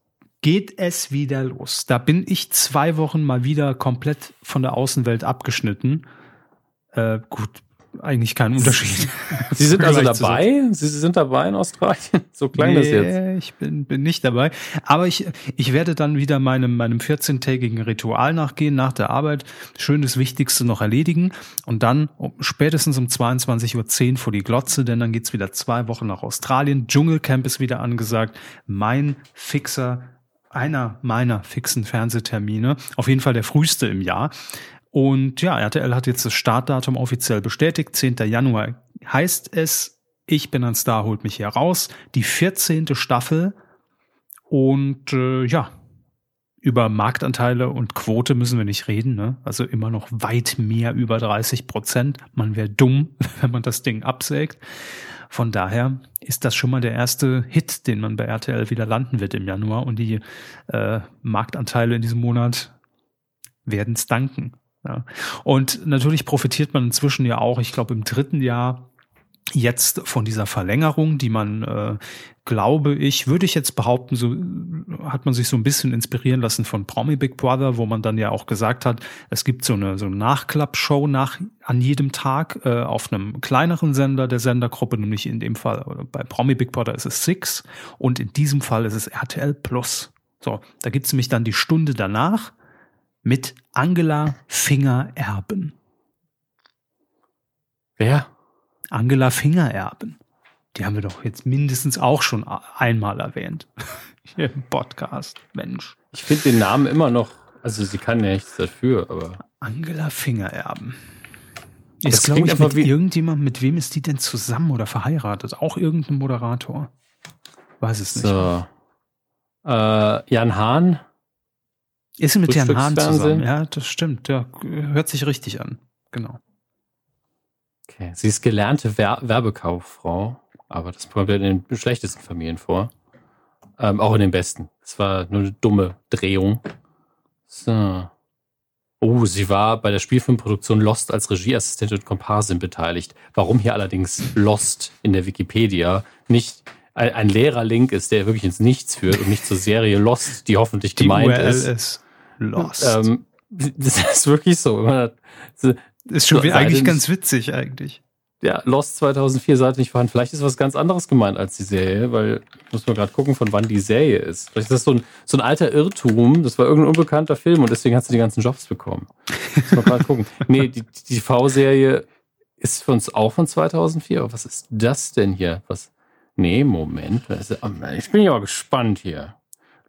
geht es wieder los. Da bin ich zwei Wochen mal wieder komplett von der Außenwelt abgeschnitten. Äh, gut, eigentlich kein Unterschied. [laughs] Sie sind also dabei? Sie sind dabei in Australien? [laughs] So klang nee, das jetzt. Ich bin, bin nicht dabei. Aber ich, ich werde dann wieder meinem, meinem 14-tägigen Ritual nachgehen, nach der Arbeit. Schön das Wichtigste noch erledigen. Und dann um, spätestens um 22.10 Uhr vor die Glotze, denn dann geht's wieder zwei Wochen nach Australien. Dschungelcamp ist wieder angesagt. Mein fixer einer meiner fixen Fernsehtermine, auf jeden Fall der früheste im Jahr. Und ja, RTL hat jetzt das Startdatum offiziell bestätigt. 10. Januar heißt es, ich bin ein Star, holt mich hier raus. Die 14. Staffel. Und äh, ja, über Marktanteile und Quote müssen wir nicht reden. Ne? Also immer noch weit mehr über 30 Prozent. Man wäre dumm, [laughs] wenn man das Ding absägt. Von daher ist das schon mal der erste Hit, den man bei RTL wieder landen wird im Januar. Und die äh, Marktanteile in diesem Monat werden es danken. Ja. Und natürlich profitiert man inzwischen ja auch, ich glaube, im dritten Jahr jetzt von dieser Verlängerung, die man, äh, glaube ich, würde ich jetzt behaupten, so hat man sich so ein bisschen inspirieren lassen von Promi Big Brother, wo man dann ja auch gesagt hat, es gibt so eine so eine Nachklappshow nach an jedem Tag äh, auf einem kleineren Sender der Sendergruppe, nämlich in dem Fall bei Promi Big Brother ist es Six und in diesem Fall ist es RTL Plus. So, da gibt's nämlich dann die Stunde danach mit Angela Finger-Erben. Wer? Angela Fingererben. Die haben wir doch jetzt mindestens auch schon einmal erwähnt. [laughs] Hier im Podcast. Mensch. Ich finde den Namen immer noch, also sie kann ja nichts dafür, aber. Angela Fingererben. Ist, glaube ich, mit irgendjemand, mit wem ist die denn zusammen oder verheiratet? Auch irgendein Moderator? Weiß es nicht. So. Äh, Jan Hahn. Ist sie mit Jan Hahn zusammen? Ja, das stimmt. Ja, hört sich richtig an. Genau. Okay. Sie ist gelernte Wer Werbekauffrau, aber das kommt ja in den schlechtesten Familien vor. Ähm, auch in den besten. Das war nur eine dumme Drehung. So. Oh, sie war bei der Spielfilmproduktion Lost als Regieassistentin und Komparsin beteiligt. Warum hier allerdings Lost in der Wikipedia nicht ein, ein leerer Link ist, der wirklich ins Nichts führt und nicht zur Serie Lost, die hoffentlich die gemeint URL ist. ist Lost. Ähm, [laughs] das ist wirklich so. Ist schon eigentlich ganz witzig eigentlich ja, Lost 2004 Seite nicht vorhanden. Vielleicht ist was ganz anderes gemeint als die Serie, weil muss man gerade gucken, von wann die Serie ist. Vielleicht ist das so ein, so ein alter Irrtum. Das war irgendein unbekannter Film und deswegen hast du die ganzen Jobs bekommen. Muss man gerade gucken. [laughs] Nee, die, die V-Serie ist für uns auch von 2004. Was ist das denn hier? Was? Nee, Moment. Ich bin ja gespannt hier.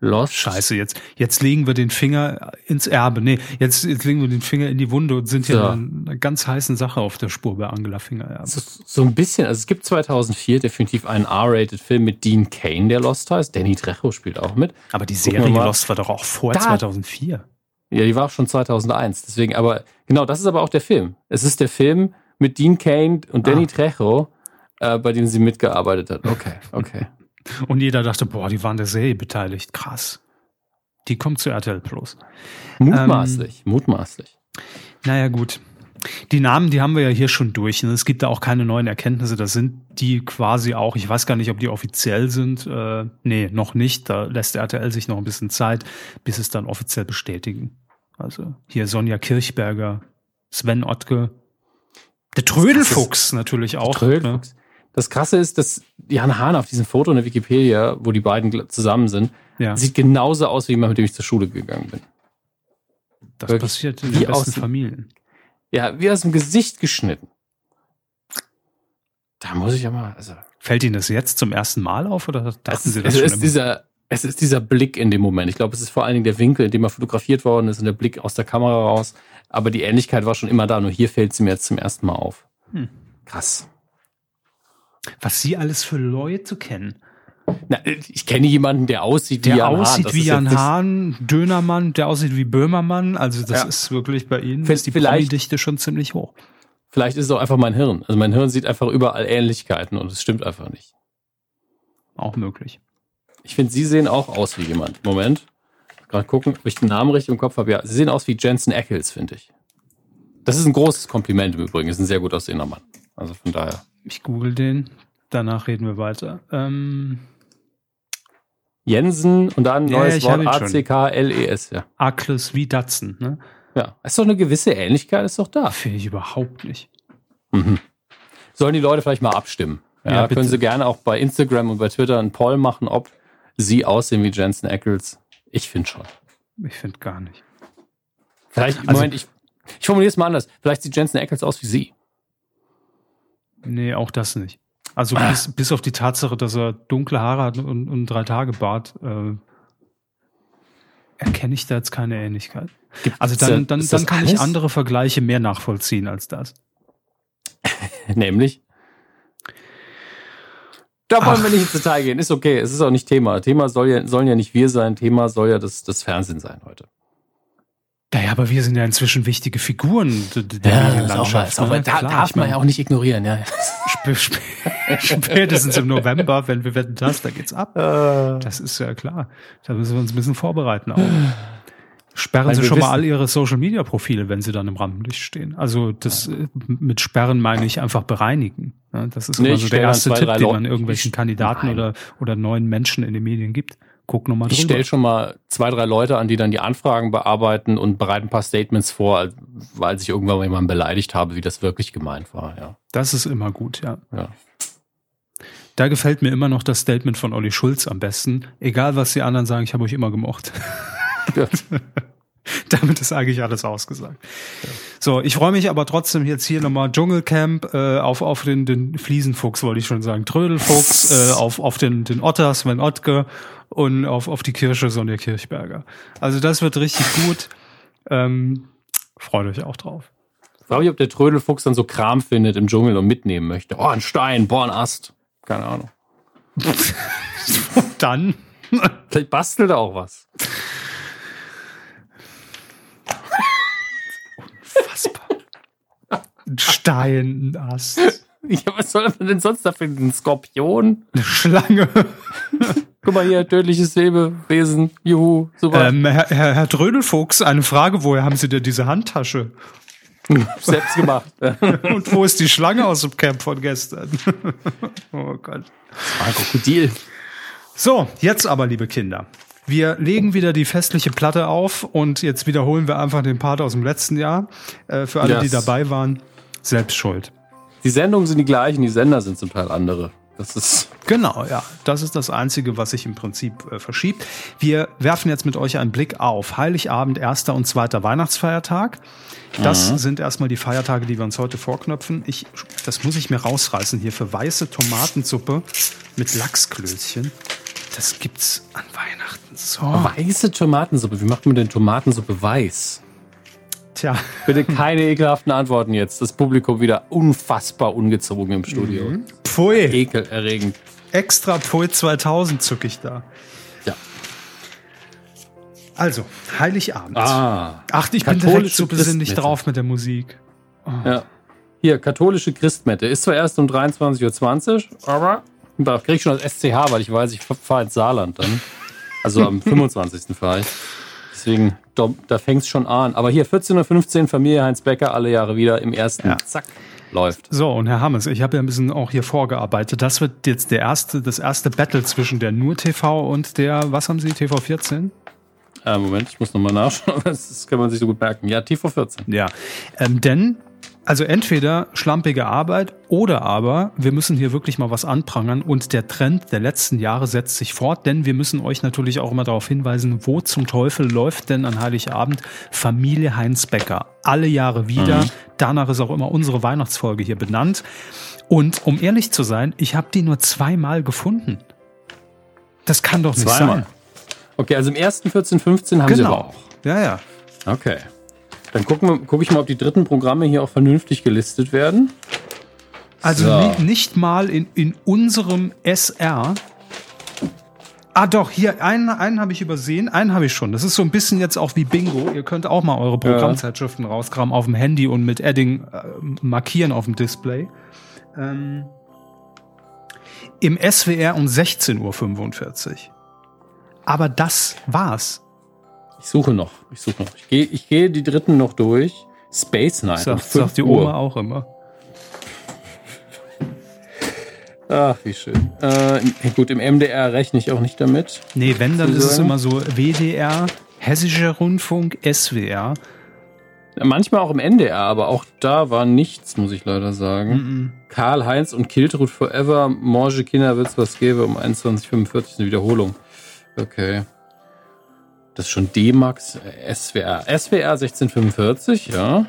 Lost. Scheiße, jetzt, jetzt legen wir den Finger ins Erbe. Nee, jetzt, jetzt legen wir den Finger in die Wunde und sind hier so. einer ganz heißen Sache auf der Spur bei Angela Fingererbe. So, so ein bisschen, also es gibt 2004 definitiv einen R-rated Film mit Dean Kane, der Lost heißt. Danny Trejo spielt auch mit. Aber die Serie Lost war doch auch vor da, 2004. Ja, die war auch schon 2001. Deswegen, aber genau, das ist aber auch der Film. Es ist der Film mit Dean Kane und Danny ah. Trejo, äh, bei dem sie mitgearbeitet hat. Okay, okay. Und jeder dachte, boah, die waren der Serie beteiligt. Krass. Die kommt zu RTL Plus. Mutmaßlich, ähm, mutmaßlich. Naja, gut. Die Namen, die haben wir ja hier schon durch. Ne? Es gibt da auch keine neuen Erkenntnisse. Das sind die quasi auch, ich weiß gar nicht, ob die offiziell sind. Äh, nee, noch nicht. Da lässt RTL sich noch ein bisschen Zeit, bis es dann offiziell bestätigen. Also hier Sonja Kirchberger, Sven Ottke, der Trödelfuchs natürlich auch. Trödelfuchs. Ne? Das Krasse ist, dass Jan Hahn auf diesem Foto in der Wikipedia, wo die beiden zusammen sind, ja. sieht genauso aus wie jemand, mit dem ich zur Schule gegangen bin. Das Wirklich passiert in den besten Familien. Ja, wie aus dem Gesicht geschnitten. Da muss ich ja mal, also. Fällt Ihnen das jetzt zum ersten Mal auf oder dachten es, Sie das es schon ist immer? dieser, Es ist dieser Blick in dem Moment. Ich glaube, es ist vor allen Dingen der Winkel, in dem er fotografiert worden ist und der Blick aus der Kamera raus. Aber die Ähnlichkeit war schon immer da, nur hier fällt sie mir jetzt zum ersten Mal auf. Hm. Krass. Was Sie alles für Leute kennen. Na, ich kenne jemanden, der aussieht der wie Jan aussieht Hahn. wie Jan Hahn, Dönermann, der aussieht wie Böhmermann. Also das ja. ist wirklich bei Ihnen ist die Promi-Dichte schon ziemlich hoch. Vielleicht ist es auch einfach mein Hirn. Also mein Hirn sieht einfach überall Ähnlichkeiten und es stimmt einfach nicht. Auch möglich. Ich finde, Sie sehen auch aus wie jemand. Moment. Gerade gucken, ob ich den Namen richtig im Kopf habe. Ja, Sie sehen aus wie Jensen Ackles, finde ich. Das ist ein großes Kompliment im Übrigen. Ist ein sehr gut aussehender Mann. Also von daher. Ich google den. Danach reden wir weiter. Ähm Jensen und dann ja, neues Wort A-C-K-L-E-S, ja. Akles wie Datsen, ne? Ja. Ist doch eine gewisse Ähnlichkeit, ist doch da. Finde ich überhaupt nicht. Mhm. Sollen die Leute vielleicht mal abstimmen? Ja, ja können sie gerne auch bei Instagram und bei Twitter einen Poll machen, ob sie aussehen wie Jensen Ackles. Ich finde schon. Ich finde gar nicht. Vielleicht, also, Moment, ich, ich formuliere es mal anders. Vielleicht sieht Jensen Ackles aus wie sie. Nee, auch das nicht. Also ah. bis, bis auf die Tatsache, dass er dunkle Haare hat und, und drei Tage Bart, äh, erkenne ich da jetzt keine Ähnlichkeit. Gibt's also dann, dann, dann kann alles? ich andere Vergleiche mehr nachvollziehen als das. [laughs] Nämlich? Da wollen Ach. wir nicht ins Detail gehen. Ist okay. Es ist auch nicht Thema. Thema soll ja, sollen ja nicht wir sein. Thema soll ja das, das Fernsehen sein heute. Naja, aber wir sind ja inzwischen wichtige Figuren der ja, Medienlandschaft. Auch, ne? da, Klar, darf man ja auch nicht ignorieren. Ja. [laughs] Spätestens im November, wenn wir wetten das, da geht's ab. Äh. Das ist ja klar. Da müssen wir uns ein bisschen vorbereiten auch. Sperren Weil Sie schon mal all Ihre Social Media Profile, wenn Sie dann im Rampenlicht stehen. Also das äh, mit Sperren meine ich einfach bereinigen. Das ist nee, immer so der erste zwei, Tipp, den man irgendwelchen Kandidaten oder, oder neuen Menschen in den Medien gibt. Guck nochmal drüber. Ich stelle schon mal zwei, drei Leute an, die dann die Anfragen bearbeiten und bereiten ein paar Statements vor, weil ich irgendwann mal jemanden beleidigt habe, wie das wirklich gemeint war. Ja. Das ist immer gut, ja. ja. Da gefällt mir immer noch das Statement von Olli Schulz am besten. Egal, was die anderen sagen, ich habe euch immer gemocht. Ja. [laughs] [laughs] Damit ist eigentlich alles ausgesagt. Ja. So, ich freue mich aber trotzdem jetzt hier nochmal Dschungelcamp äh, auf, auf den, den Fliesenfuchs, wollte ich schon sagen, Trödelfuchs, äh, auf, auf den, den Otter, Sven Ottke und auf, auf die Kirsche Sonja Kirchberger. Also das wird richtig gut. Ähm, freut euch auch drauf. Ich frage mich, ob der Trödelfuchs dann so Kram findet im Dschungel und mitnehmen möchte. Oh, ein Stein, boah, ein Ast. Keine Ahnung. [laughs] dann. Vielleicht bastelt er auch was. Ein Stein, ein Ast. Ja, was soll man denn sonst da finden? Ein Skorpion? Eine Schlange. Guck mal hier, tödliches Lebewesen. Juhu, super. Ähm, Herr, Herr, Herr Drödelfuchs, eine Frage, woher haben Sie denn diese Handtasche? Selbst gemacht. [laughs] Und wo ist die Schlange aus dem Camp von gestern? [laughs] oh Gott. Ein Krokodil. So, jetzt aber, liebe Kinder. Wir legen wieder die festliche Platte auf und jetzt wiederholen wir einfach den Part aus dem letzten Jahr. Äh, für alle, Yes. die dabei waren, selbst schuld. Die Sendungen sind die gleichen, die Sender sind zum Teil andere. Das ist. Genau, ja. Das ist das Einzige, was sich im Prinzip äh, verschiebt. Wir werfen jetzt mit euch einen Blick auf Heiligabend, erster und zweiter Weihnachtsfeiertag. Das sind erstmal die Feiertage, die wir uns heute vorknöpfen. Ich, das muss ich mir rausreißen hier für weiße Tomatensuppe mit Lachsklößchen. Das gibt's an Weihnachten. So. Weiße Tomatensuppe. Wie macht man denn Tomatensuppe weiß? Tja, Bitte keine ekelhaften Antworten jetzt. Das Publikum wieder unfassbar ungezogen im Studio. pfui. Ekelerregend. Extra Pfui 2000 zuck ich da. Ja. Also, Heiligabend. Ah. Ach, ich bin direkt so besinnlich drauf mit der Musik. Ja. Hier, katholische Christmette. Ist zwar erst um 23.20 Uhr, aber da krieg ich schon das SCH, weil ich weiß, ich fahre ins Saarland dann. Also am [laughs] 25. fahre ich. Deswegen, da, da fängt es schon an. Aber hier, 14.15 Uhr, Familie Heinz Becker, alle Jahre wieder im ersten. Ja. Zack, läuft. So, und Herr Hammes, ich habe ja ein bisschen auch hier vorgearbeitet. Das wird jetzt der erste, das erste Battle zwischen der Nur TV und der, was haben Sie, TV 14? Äh, Moment, ich muss nochmal nachschauen. Das [laughs] das kann man sich so gut merken. Ja, TV 14. Ja. Ähm, denn, also entweder schlampige Arbeit oder aber wir müssen hier wirklich mal was anprangern und der Trend der letzten Jahre setzt sich fort, denn wir müssen euch natürlich auch immer darauf hinweisen, wo zum Teufel läuft denn an Heiligabend Familie Heinz Becker. Alle Jahre wieder. Danach ist auch immer unsere Weihnachtsfolge hier benannt. Und um ehrlich zu sein, ich habe die nur zweimal gefunden. Das kann doch nicht Zweimal. sein. Okay, also im ersten 14, 15 haben sie aber Genau. auch. Ja, ja. Okay. Dann gucke ich mal, ob die dritten Programme hier auch vernünftig gelistet werden. Also So. ni nicht mal in, in unserem SR. Ah doch, hier, einen, einen habe ich übersehen, einen habe ich schon. Das ist so ein bisschen jetzt auch wie Bingo. Ihr könnt auch mal eure Programmzeitschriften rauskramen auf dem Handy und mit Edding äh, markieren auf dem Display. Ähm, Im SWR um 16.45 Uhr. Aber das war's. Ich suche noch. Ich suche noch. Ich gehe ich gehe die dritten noch durch. Space Night. um Sagt, 5 sagt die Uhr. Oma auch immer. Ach, wie schön. Äh, gut, im MDR rechne ich auch nicht damit. Nee, wenn, dann ist es immer so WDR, Hessischer Rundfunk, SWR. Manchmal auch im NDR, aber auch da war nichts, muss ich leider sagen. Mhm. Karl-Heinz und Kiltrud Forever, Morge Kinder wird's was geben um 21.45 eine Wiederholung. Okay. Das ist schon D-Max, SWR. SWR 1645, ja.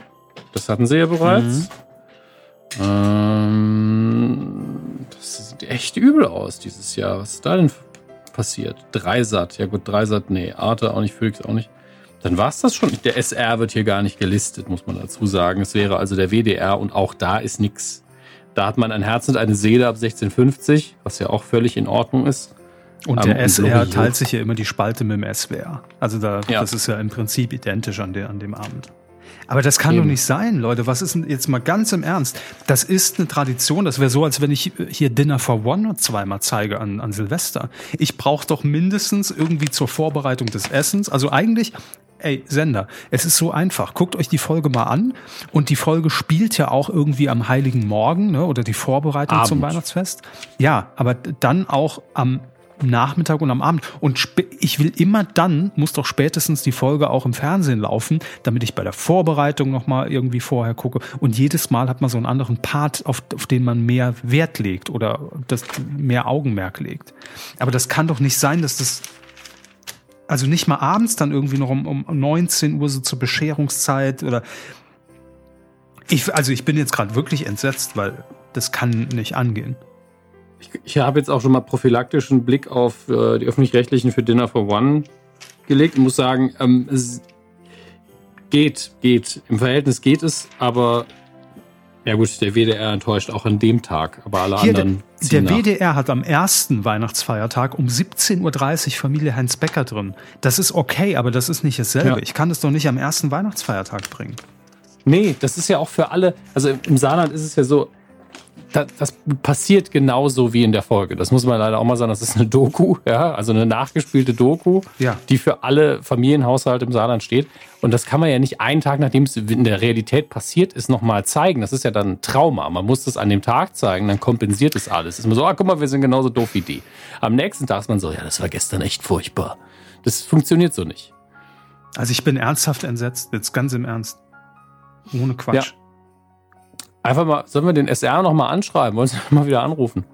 Das hatten sie ja bereits. Ähm, das sieht echt übel aus dieses Jahr. Was ist da denn passiert? Dreisat. Ja gut, Dreisat, nee. Arte auch nicht, Phoenix auch nicht. Dann war es das schon. Der SR wird hier gar nicht gelistet, muss man dazu sagen. Es wäre also der WDR und auch da ist nix. Da hat man ein Herz und eine Seele ab 1650, was ja auch völlig in Ordnung ist. Und Ähm, der und SR teilt sich ja immer die Spalte mit dem SWR. Also da, Ja. das ist ja im Prinzip identisch an, der, an dem Abend. Aber das kann Eben. doch nicht sein, Leute. Was ist denn jetzt mal ganz im Ernst? Das ist eine Tradition. Das wäre so, als wenn ich hier Dinner for One zweimal zeige an, an Silvester. Ich brauche doch mindestens irgendwie zur Vorbereitung des Essens. Also eigentlich, ey, Sender, es ist so einfach. Guckt euch die Folge mal an. Und die Folge spielt ja auch irgendwie am Heiligen Morgen ne? oder die Vorbereitung zum Abend. Weihnachtsfest. Ja, aber dann auch am Nachmittag und am Abend. Und ich will immer dann, muss doch spätestens die Folge auch im Fernsehen laufen, damit ich bei der Vorbereitung nochmal irgendwie vorher gucke. Und jedes Mal hat man so einen anderen Part, auf, auf den man mehr Wert legt oder das mehr Augenmerk legt. Aber das kann doch nicht sein, dass das also nicht mal abends dann irgendwie noch um, um 19 Uhr so zur Bescherungszeit oder ich, also ich bin jetzt gerade wirklich entsetzt, weil das kann nicht angehen. Ich, ich habe jetzt auch schon mal prophylaktischen Blick auf äh, die öffentlich-rechtlichen für Dinner for One gelegt und muss sagen, ähm, es geht, geht. Im Verhältnis geht es, aber ja gut, der WDR enttäuscht auch an dem Tag, aber alle Hier, der, anderen. der nach. WDR hat am ersten Weihnachtsfeiertag um 17.30 Uhr Familie Heinz Becker drin. Das ist okay, aber das ist nicht dasselbe. Ja. Ich kann das doch nicht am ersten Weihnachtsfeiertag bringen. Nee, das ist ja auch für alle, also im Saarland ist es ja so, das, das, passiert genauso wie in der Folge. Das muss man leider auch mal sagen. Das ist eine Doku, [laughs] ja, also eine nachgespielte Doku, ja. die für alle Familienhaushalte im Saarland steht. Und das kann man ja nicht einen Tag, nachdem es in der Realität passiert ist, nochmal zeigen. Das ist ja dann ein Trauma. Man muss das an dem Tag zeigen, dann kompensiert es alles. Ist man so, ah, guck mal, wir sind genauso doof wie die. Am nächsten Tag ist man so, ja, das war gestern echt furchtbar. Das funktioniert so nicht. Also ich bin ernsthaft entsetzt, jetzt ganz im Ernst. Ohne Quatsch. Ja. Einfach mal, sollen wir den SR noch mal anschreiben? Wollen Sie mal wieder anrufen?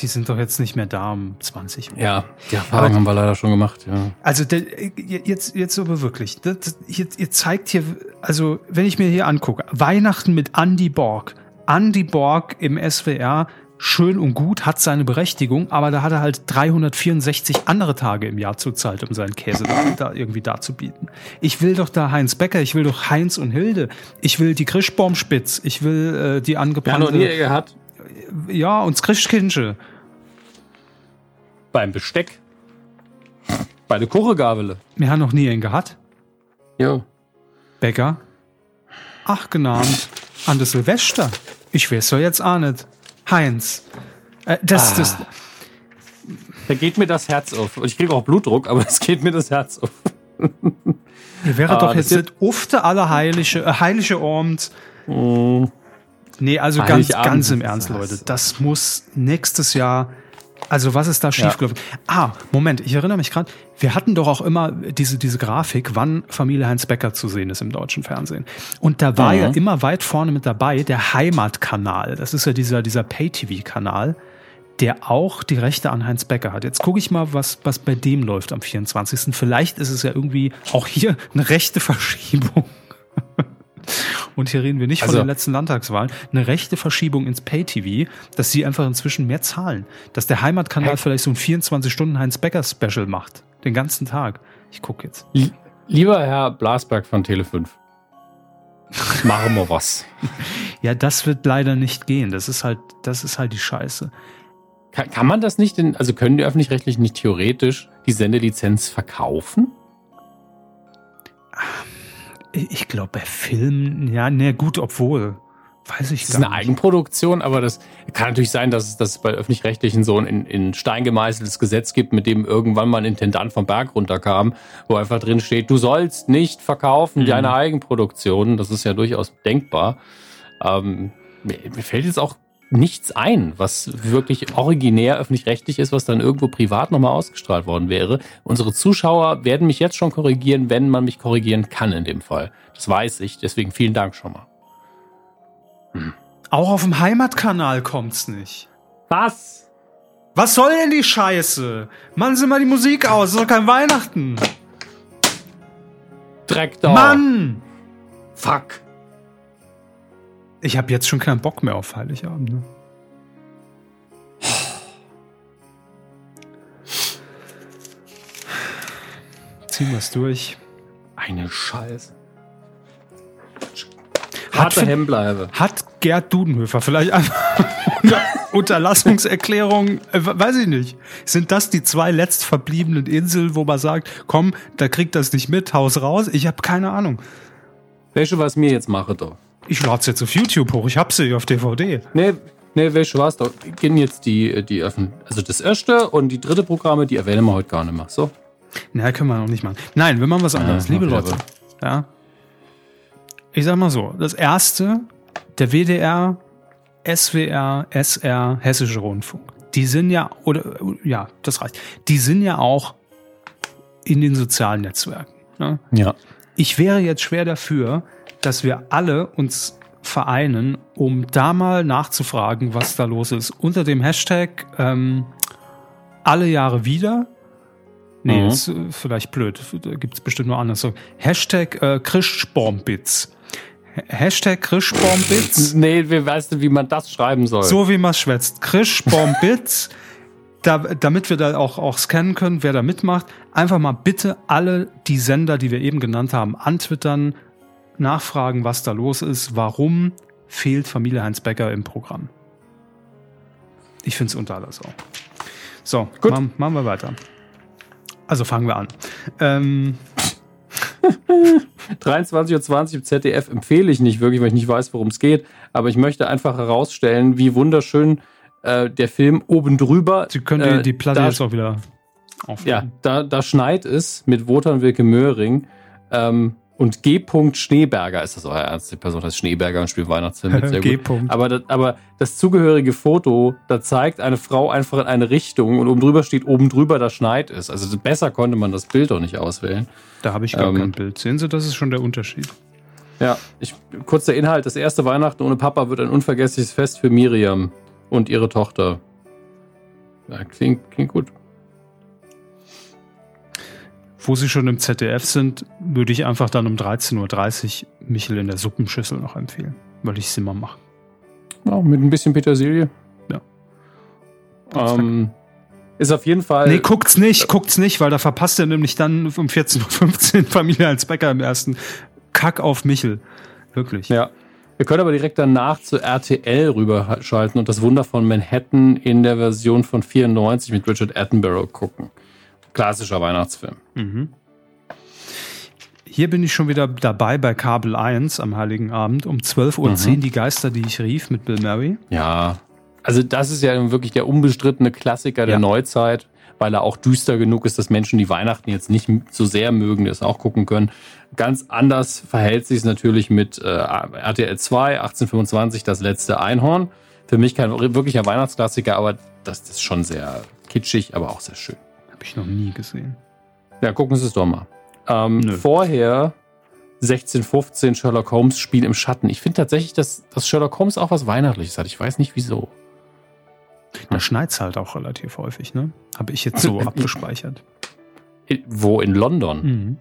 Die sind doch jetzt nicht mehr da um 20 Uhr. Ja, die Erfahrung haben wir leider schon gemacht. Ja. Also der, jetzt, jetzt aber wirklich. Das, jetzt, ihr zeigt hier, also wenn ich mir hier angucke, Weihnachten mit Andy Borg. Andy Borg im SWR schön und gut, hat seine Berechtigung, aber da hat er halt 364 andere Tage im Jahr zur Zeit, um seinen Käse da, da irgendwie darzubieten. Ich will doch da Heinz Becker, ich will doch Heinz und Hilde, ich will die Krischbaumspitz, ich will äh, die angebrannte... Ja, noch nie gehabt. Ja, und das Krischkinsche. Beim Besteck. Bei der Kuchegabele. Wir haben noch nie einen gehabt. Jo. Bäcker. Ach, genannt. An der Silvester. Ich weiß doch jetzt auch nicht. Heinz. Äh, das, ah. das. Da geht mir das Herz auf. Ich kriege auch Blutdruck, aber [laughs] es geht mir das Herz auf. Ihr wäre ah, doch jetzt nicht ufte aller heilige, äh, heilige Abend. Mm. Nee, also ganz, ganz im Ernst, Leute. Das muss nächstes Jahr also was ist da schiefgelaufen? Ja. Ah, Moment, ich erinnere mich gerade, wir hatten doch auch immer diese, diese Grafik, wann Familie Heinz Becker zu sehen ist im deutschen Fernsehen. Und da war mhm. ja immer weit vorne mit dabei der Heimatkanal. Das ist ja dieser, dieser Pay-TV-Kanal, der auch die Rechte an Heinz Becker hat. Jetzt gucke ich mal, was, was bei dem läuft am 24. Vielleicht ist es ja irgendwie auch hier eine rechte Verschiebung. [laughs] Und hier reden wir nicht also, von den letzten Landtagswahlen. Eine rechte Verschiebung ins Pay-TV, dass sie einfach inzwischen mehr zahlen. Dass der Heimatkanal vielleicht so ein 24-Stunden-Heinz-Becker-Special macht. Den ganzen Tag. Ich gucke jetzt. Lieber Herr Blasberg von Tele5. Machen wir was. [laughs] ja, das wird leider nicht gehen. Das ist halt, das ist halt die Scheiße. Kann, kann man das nicht denn, also können die öffentlich-rechtlichen nicht theoretisch die Sendelizenz verkaufen? Ich glaube, bei Filmen, ja, ne, gut, obwohl. Weiß ich das ist eine nicht. Eigenproduktion, aber das kann natürlich sein, dass es, dass es bei öffentlich-rechtlichen so ein in, Stein gemeißeltes Gesetz gibt, mit dem irgendwann mal ein Intendant vom Berg runterkam, wo einfach drin steht, du sollst nicht verkaufen, mhm. deine Eigenproduktion. Das ist ja durchaus denkbar. Ähm, mir, mir fällt jetzt auch nichts ein, was wirklich originär öffentlich-rechtlich ist, was dann irgendwo privat nochmal ausgestrahlt worden wäre. Unsere Zuschauer werden mich jetzt schon korrigieren, wenn man mich korrigieren kann in dem Fall. Das weiß ich, deswegen vielen Dank schon mal. Hm. Auch auf dem Heimatkanal kommt's nicht. Was? Was soll denn die Scheiße? Machen Sie mal die Musik aus, ist doch kein Weihnachten. Dreck da. Mann! Fuck. Ich habe jetzt schon keinen Bock mehr auf Heiligabend. Ne? Ziehen wir es durch. Eine Scheiße. Harte Hemmbleibe. Hat Gerd Dudenhöfer vielleicht einfach Unterlassungserklärung, äh, weiß ich nicht. Sind das die zwei letztverbliebenen Inseln, wo man sagt, komm, da kriegt das nicht mit, Haus raus? Ich habe keine Ahnung. Welche, was mir jetzt mache, doch? Ich lade es jetzt auf YouTube hoch. Ich habe sie auf DVD. Nee, nee, welche war's doch? Gehen jetzt die, die öffnen. Also das erste und die dritte Programme, die erwähnen wir heute gar nicht mehr. So. Na, können wir noch nicht machen. Nein, wir machen was anderes. Ja, Liebe Leute. Ja. Ich sag mal so: Das erste, der WDR, SWR, SR, Hessische Rundfunk. Die sind ja, oder, ja, das reicht. Die sind ja auch in den sozialen Netzwerken. Ne? Ja. Ich wäre jetzt schwer dafür, dass wir alle uns vereinen, um da mal nachzufragen, was da los ist. Unter dem Hashtag ähm, alle Jahre wieder. Nee, mhm. ist äh, vielleicht blöd. Da gibt es bestimmt nur anders. Hashtag äh, Christspormbits. Hashtag Christspormbits. [laughs] nee, wir wissen, wie man das schreiben soll. So wie man schwätzt. Christspormbits. [laughs] da, damit wir da auch, auch scannen können, wer da mitmacht. Einfach mal bitte alle die Sender, die wir eben genannt haben, antwittern nachfragen, was da los ist, warum fehlt Familie Heinz Becker im Programm. Ich finde es unter aller Sau. So, Gut. Machen, machen wir weiter. Also fangen wir an. Ähm, [laughs] 23.20 Uhr im ZDF empfehle ich nicht wirklich, weil ich nicht weiß, worum es geht. Aber ich möchte einfach herausstellen, wie wunderschön äh, der Film oben drüber. Sie können die, äh, die Platte jetzt auch wieder aufnehmen. Ja, da, da schneit es mit Wotan Wilke Möhring. Ähm, und G. Schneeberger ist das euer Ernst. Die Person heißt Schneeberger und spielt Weihnachtsfilm mit. [laughs] Sehr G. gut. Aber das, aber das zugehörige Foto, da zeigt eine Frau einfach in eine Richtung und oben drüber steht, oben drüber, da schneit es. Also besser konnte man das Bild doch nicht auswählen. Da habe ich gar Ähm, kein Bild. Sehen Sie, das ist schon der Unterschied. Ja, ich, kurz der Inhalt. Das erste Weihnachten ohne Papa wird ein unvergessliches Fest für Miriam und ihre Tochter. Ja, klingt, klingt gut. Wo Sie schon im ZDF sind, würde ich einfach dann um 13.30 Uhr Michel in der Suppenschüssel noch empfehlen, weil ich es immer mache. Ja, mit ein bisschen Petersilie. Ja. Ähm, ist auf jeden Fall. Nee, guckt's nicht, guckt's nicht, weil da verpasst er nämlich dann um 14.15 Uhr [laughs] Familie als Bäcker im ersten. Kack auf Michel. Wirklich. Ja. Wir können aber direkt danach zu RTL rüberschalten und das Wunder von Manhattan in der Version von 94 mit Richard Attenborough gucken. Klassischer Weihnachtsfilm. Mhm. Hier bin ich schon wieder dabei bei Kabel 1 am Heiligen Abend um 12.10 Uhr die Geister, die ich rief mit Bill Murray. Ja. Also, das ist ja wirklich der unbestrittene Klassiker der Ja. Neuzeit, weil er auch düster genug ist, dass Menschen, die Weihnachten jetzt nicht so sehr mögen, das auch gucken können. Ganz anders verhält sich es natürlich mit äh, RTL 2, 1825, das letzte Einhorn. Für mich kein wirklicher Weihnachtsklassiker, aber das ist schon sehr kitschig, aber auch sehr schön. Habe ich noch nie gesehen. Ja, gucken Sie es doch mal. Ähm, vorher 1615 Sherlock Holmes Spiel im Schatten. Ich finde tatsächlich, dass, dass Sherlock Holmes auch was Weihnachtliches hat. Ich weiß nicht wieso. Da schneit's halt auch relativ häufig, ne? Habe ich jetzt so [laughs] abgespeichert. In, wo in London? Mhm.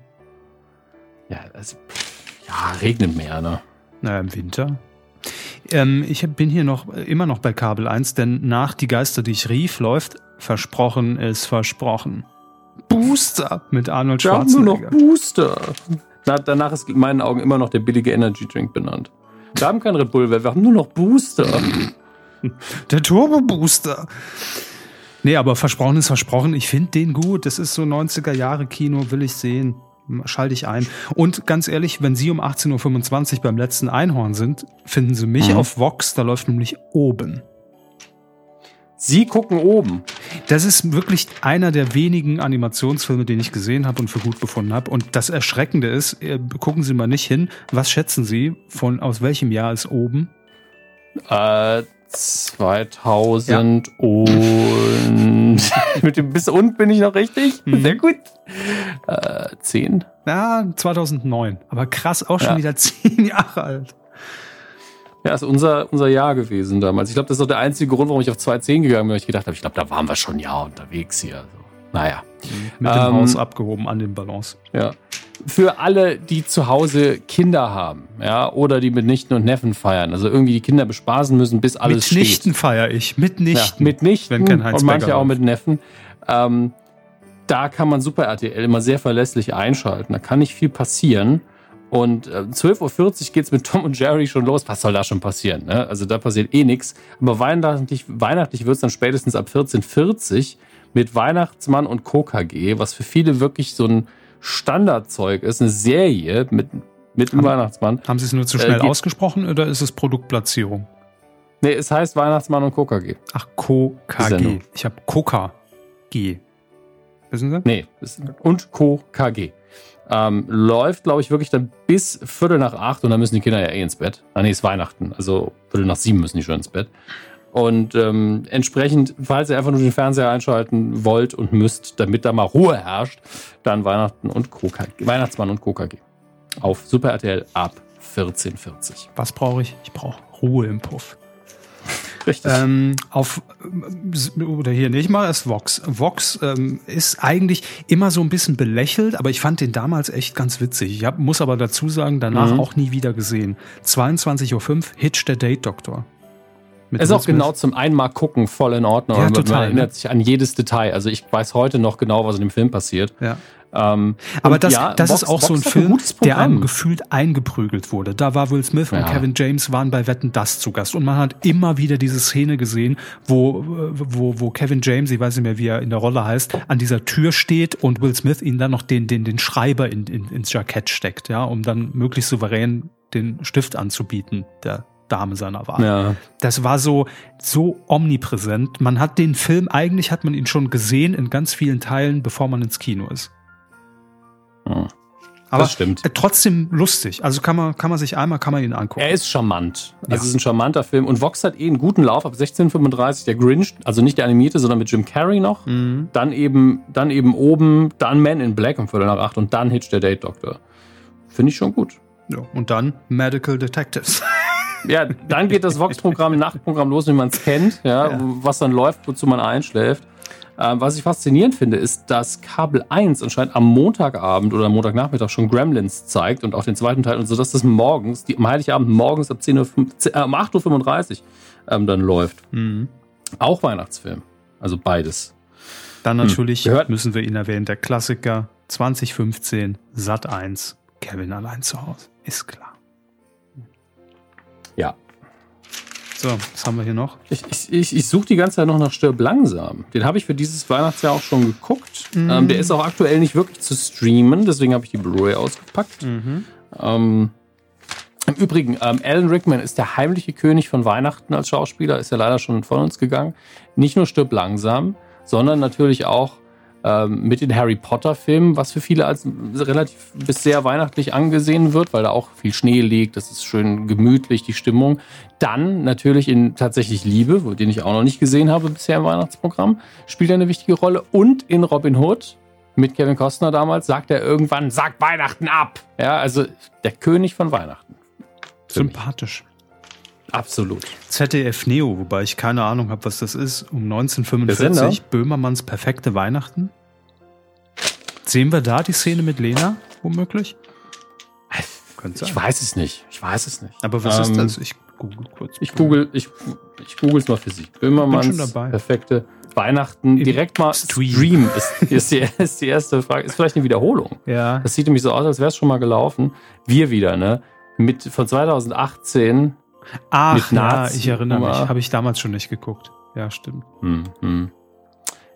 Ja, also, ja, regnet mehr, ne? Naja, im Winter. Ähm, ich bin hier noch immer noch bei Kabel 1, denn nach Die Geister, die ich rief, läuft Versprochen ist versprochen. Booster mit Arnold Wir haben nur noch Schwarzenegger. Booster. Na, danach ist in meinen Augen immer noch der billige Energy Drink benannt. Wir haben kein Red Bull mehr, wir haben nur noch Booster. [laughs] Der Turbo Booster. Nee, aber versprochen ist versprochen. Ich finde den gut. Das ist so 90er Jahre Kino, will ich sehen. Schalte ich ein. Und ganz ehrlich, wenn Sie um 18.25 Uhr beim letzten Einhorn sind, finden Sie mich Mhm. auf Vox, da läuft nämlich oben. Sie gucken oben. Das ist wirklich einer der wenigen Animationsfilme, den ich gesehen habe und für gut befunden habe. Und das Erschreckende ist, äh, gucken Sie mal nicht hin. Was schätzen Sie von aus welchem Jahr ist oben? Äh, 2000 und [laughs] mit dem bis und bin ich noch richtig? Mhm. Sehr gut. Äh, 10. Ja, 2009. Aber krass, auch schon Ja. wieder [laughs] zehn Jahre alt. Ja, ist unser, unser Jahr gewesen damals. Ich glaube, das ist auch der einzige Grund, warum ich auf 2.10 gegangen bin, weil ich gedacht habe, ich glaube, da waren wir schon ein Jahr unterwegs hier. So. Naja, Mit dem Ähm, Haus abgehoben an den Ballons. ja. Für alle, die zu Hause Kinder haben, ja, oder die mit Nichten und Neffen feiern, also irgendwie die Kinder bespaßen müssen, bis alles Mitnichten steht. feiere ich. Mitnichten. Ja, mit Nichten Wenn kein Heinz und manche auch mit Neffen. Ähm, da kann man Super RTL immer sehr verlässlich einschalten. Da kann nicht viel passieren. Und äh, 12.40 Uhr geht's mit Tom und Jerry schon los. Was soll da schon passieren? Ne? Also da passiert eh nichts. Aber weihnachtlich, weihnachtlich wird's dann spätestens ab 14.40 Uhr mit Weihnachtsmann und KKG, was für viele wirklich so ein Standardzeug ist. Eine Serie mit, mit dem Haben- Weihnachtsmann. Haben Sie es nur zu Äh, schnell geht- ausgesprochen oder ist es Produktplatzierung? Nee, es heißt Weihnachtsmann und KKG. Ach, KKG. Ich habe Coca G. Wissen Sie? Nee, es- und Co. Ähm, läuft, glaube ich, wirklich dann bis Viertel nach acht und dann müssen die Kinder ja eh ins Bett. Ah, nee, ist Weihnachten. Also Viertel nach sieben müssen die schon ins Bett. Und ähm, entsprechend, falls ihr einfach nur den Fernseher einschalten wollt und müsst, damit da mal Ruhe herrscht, dann Weihnachten und Co. KG, Weihnachtsmann und Co. KG. Auf Super RTL ab 14.40. Was brauche ich? Ich brauche Ruhe im Puff. Richtig. Ähm, auf oder hier nicht mal ist Vox. Vox ähm, ist eigentlich immer so ein bisschen belächelt, aber ich fand den damals echt ganz witzig. Ich hab, muss aber dazu sagen, danach Mhm. auch nie wieder gesehen. 22.05 Uhr, Hitch der Date Doktor. Mit ist auch genau zum einmal gucken voll in Ordnung. Ja, total, man erinnert ne? sich an jedes Detail. Also ich weiß heute noch genau, was in dem Film passiert. Ja. Ähm, Aber das, ja, das Box, ist auch Box so ein Film, ein der einem gefühlt eingeprügelt wurde. Da war Will Smith ja. und Kevin James waren bei Wetten das zu Gast und man hat immer wieder diese Szene gesehen, wo, wo, wo Kevin James, ich weiß nicht mehr, wie er in der Rolle heißt, an dieser Tür steht und Will Smith ihn dann noch den, den, den Schreiber in, in, ins Jackett steckt, ja, um dann möglichst souverän den Stift anzubieten, der Dame seiner Wahl. Ja. Das war so, so omnipräsent. Man hat den Film, eigentlich hat man ihn schon gesehen in ganz vielen Teilen, bevor man ins Kino ist. Ja. Aber das stimmt. trotzdem lustig. Also kann man, kann man sich einmal, kann man ihn angucken. Er ist charmant. Also ja. es ist ein charmanter Film. Und Vox hat eh einen guten Lauf ab 1635. Der Grinch, also nicht der animierte, sondern mit Jim Carrey noch. Mhm. Dann eben, dann eben oben, dann Man in Black um Viertel nach acht und dann Hitch der Date Doctor. Finde ich schon gut. Ja, und dann Medical Detectives. [laughs] Ja, dann geht das Vox-Programm, Nachtprogramm los, wie man es kennt, ja, ja, was dann läuft, wozu man einschläft. Ähm, was ich faszinierend finde, ist, dass Kabel 1 anscheinend am Montagabend oder Montagnachmittag schon Gremlins zeigt und auch den zweiten Teil und so, dass das morgens, die, am Heiligabend morgens ab 10 Uhr, äh, um 8.35 Uhr ähm, dann läuft. Mhm. Auch Weihnachtsfilm. Also beides. Dann hm. natürlich hm. müssen wir ihn erwähnen, der Klassiker 2015, Sat 1, Kevin allein zu Hause. Ist klar. So, was haben wir hier noch? Ich, ich, ich, ich suche die ganze Zeit noch nach Stirb langsam. Den habe ich für dieses Weihnachtsjahr auch schon geguckt. Mhm. Ähm, der ist auch aktuell nicht wirklich zu streamen, deswegen habe ich die Blu-ray ausgepackt. Mhm. Ähm, Im Übrigen, ähm, Alan Rickman ist der heimliche König von Weihnachten als Schauspieler, ist ja leider schon von uns gegangen. Nicht nur Stirb langsam, sondern natürlich auch ähm, mit den Harry Potter-Filmen, was für viele als relativ bis sehr weihnachtlich angesehen wird, weil da auch viel Schnee liegt, das ist schön gemütlich, die Stimmung. Dann natürlich in tatsächlich Liebe, den ich auch noch nicht gesehen habe bisher im Weihnachtsprogramm, spielt er eine wichtige Rolle. Und in Robin Hood mit Kevin Costner damals sagt er irgendwann, sag Weihnachten ab. Ja, also der König von Weihnachten. Sympathisch. Absolut. ZDF Neo, wobei ich keine Ahnung habe, was das ist. Um 1945 Böhmermanns perfekte Weihnachten. Sehen wir da die Szene mit Lena, womöglich? Könnte sein. Ich weiß es nicht. Ich weiß es nicht. Aber was ähm, ist das? Ich google kurz. Ich google, ich, ich google es mal für Sie. Böhmermanns perfekte Weihnachten. Im Direkt mal Stream, Stream ist, ist, die, [laughs] ist die erste Frage. Ist vielleicht eine Wiederholung. Ja. Das sieht nämlich so aus, als wäre es schon mal gelaufen. Wir wieder, ne? Mit von 2018 Ach, ja, ich erinnere mich. Habe ich damals schon nicht geguckt. Ja, stimmt. Hm, hm.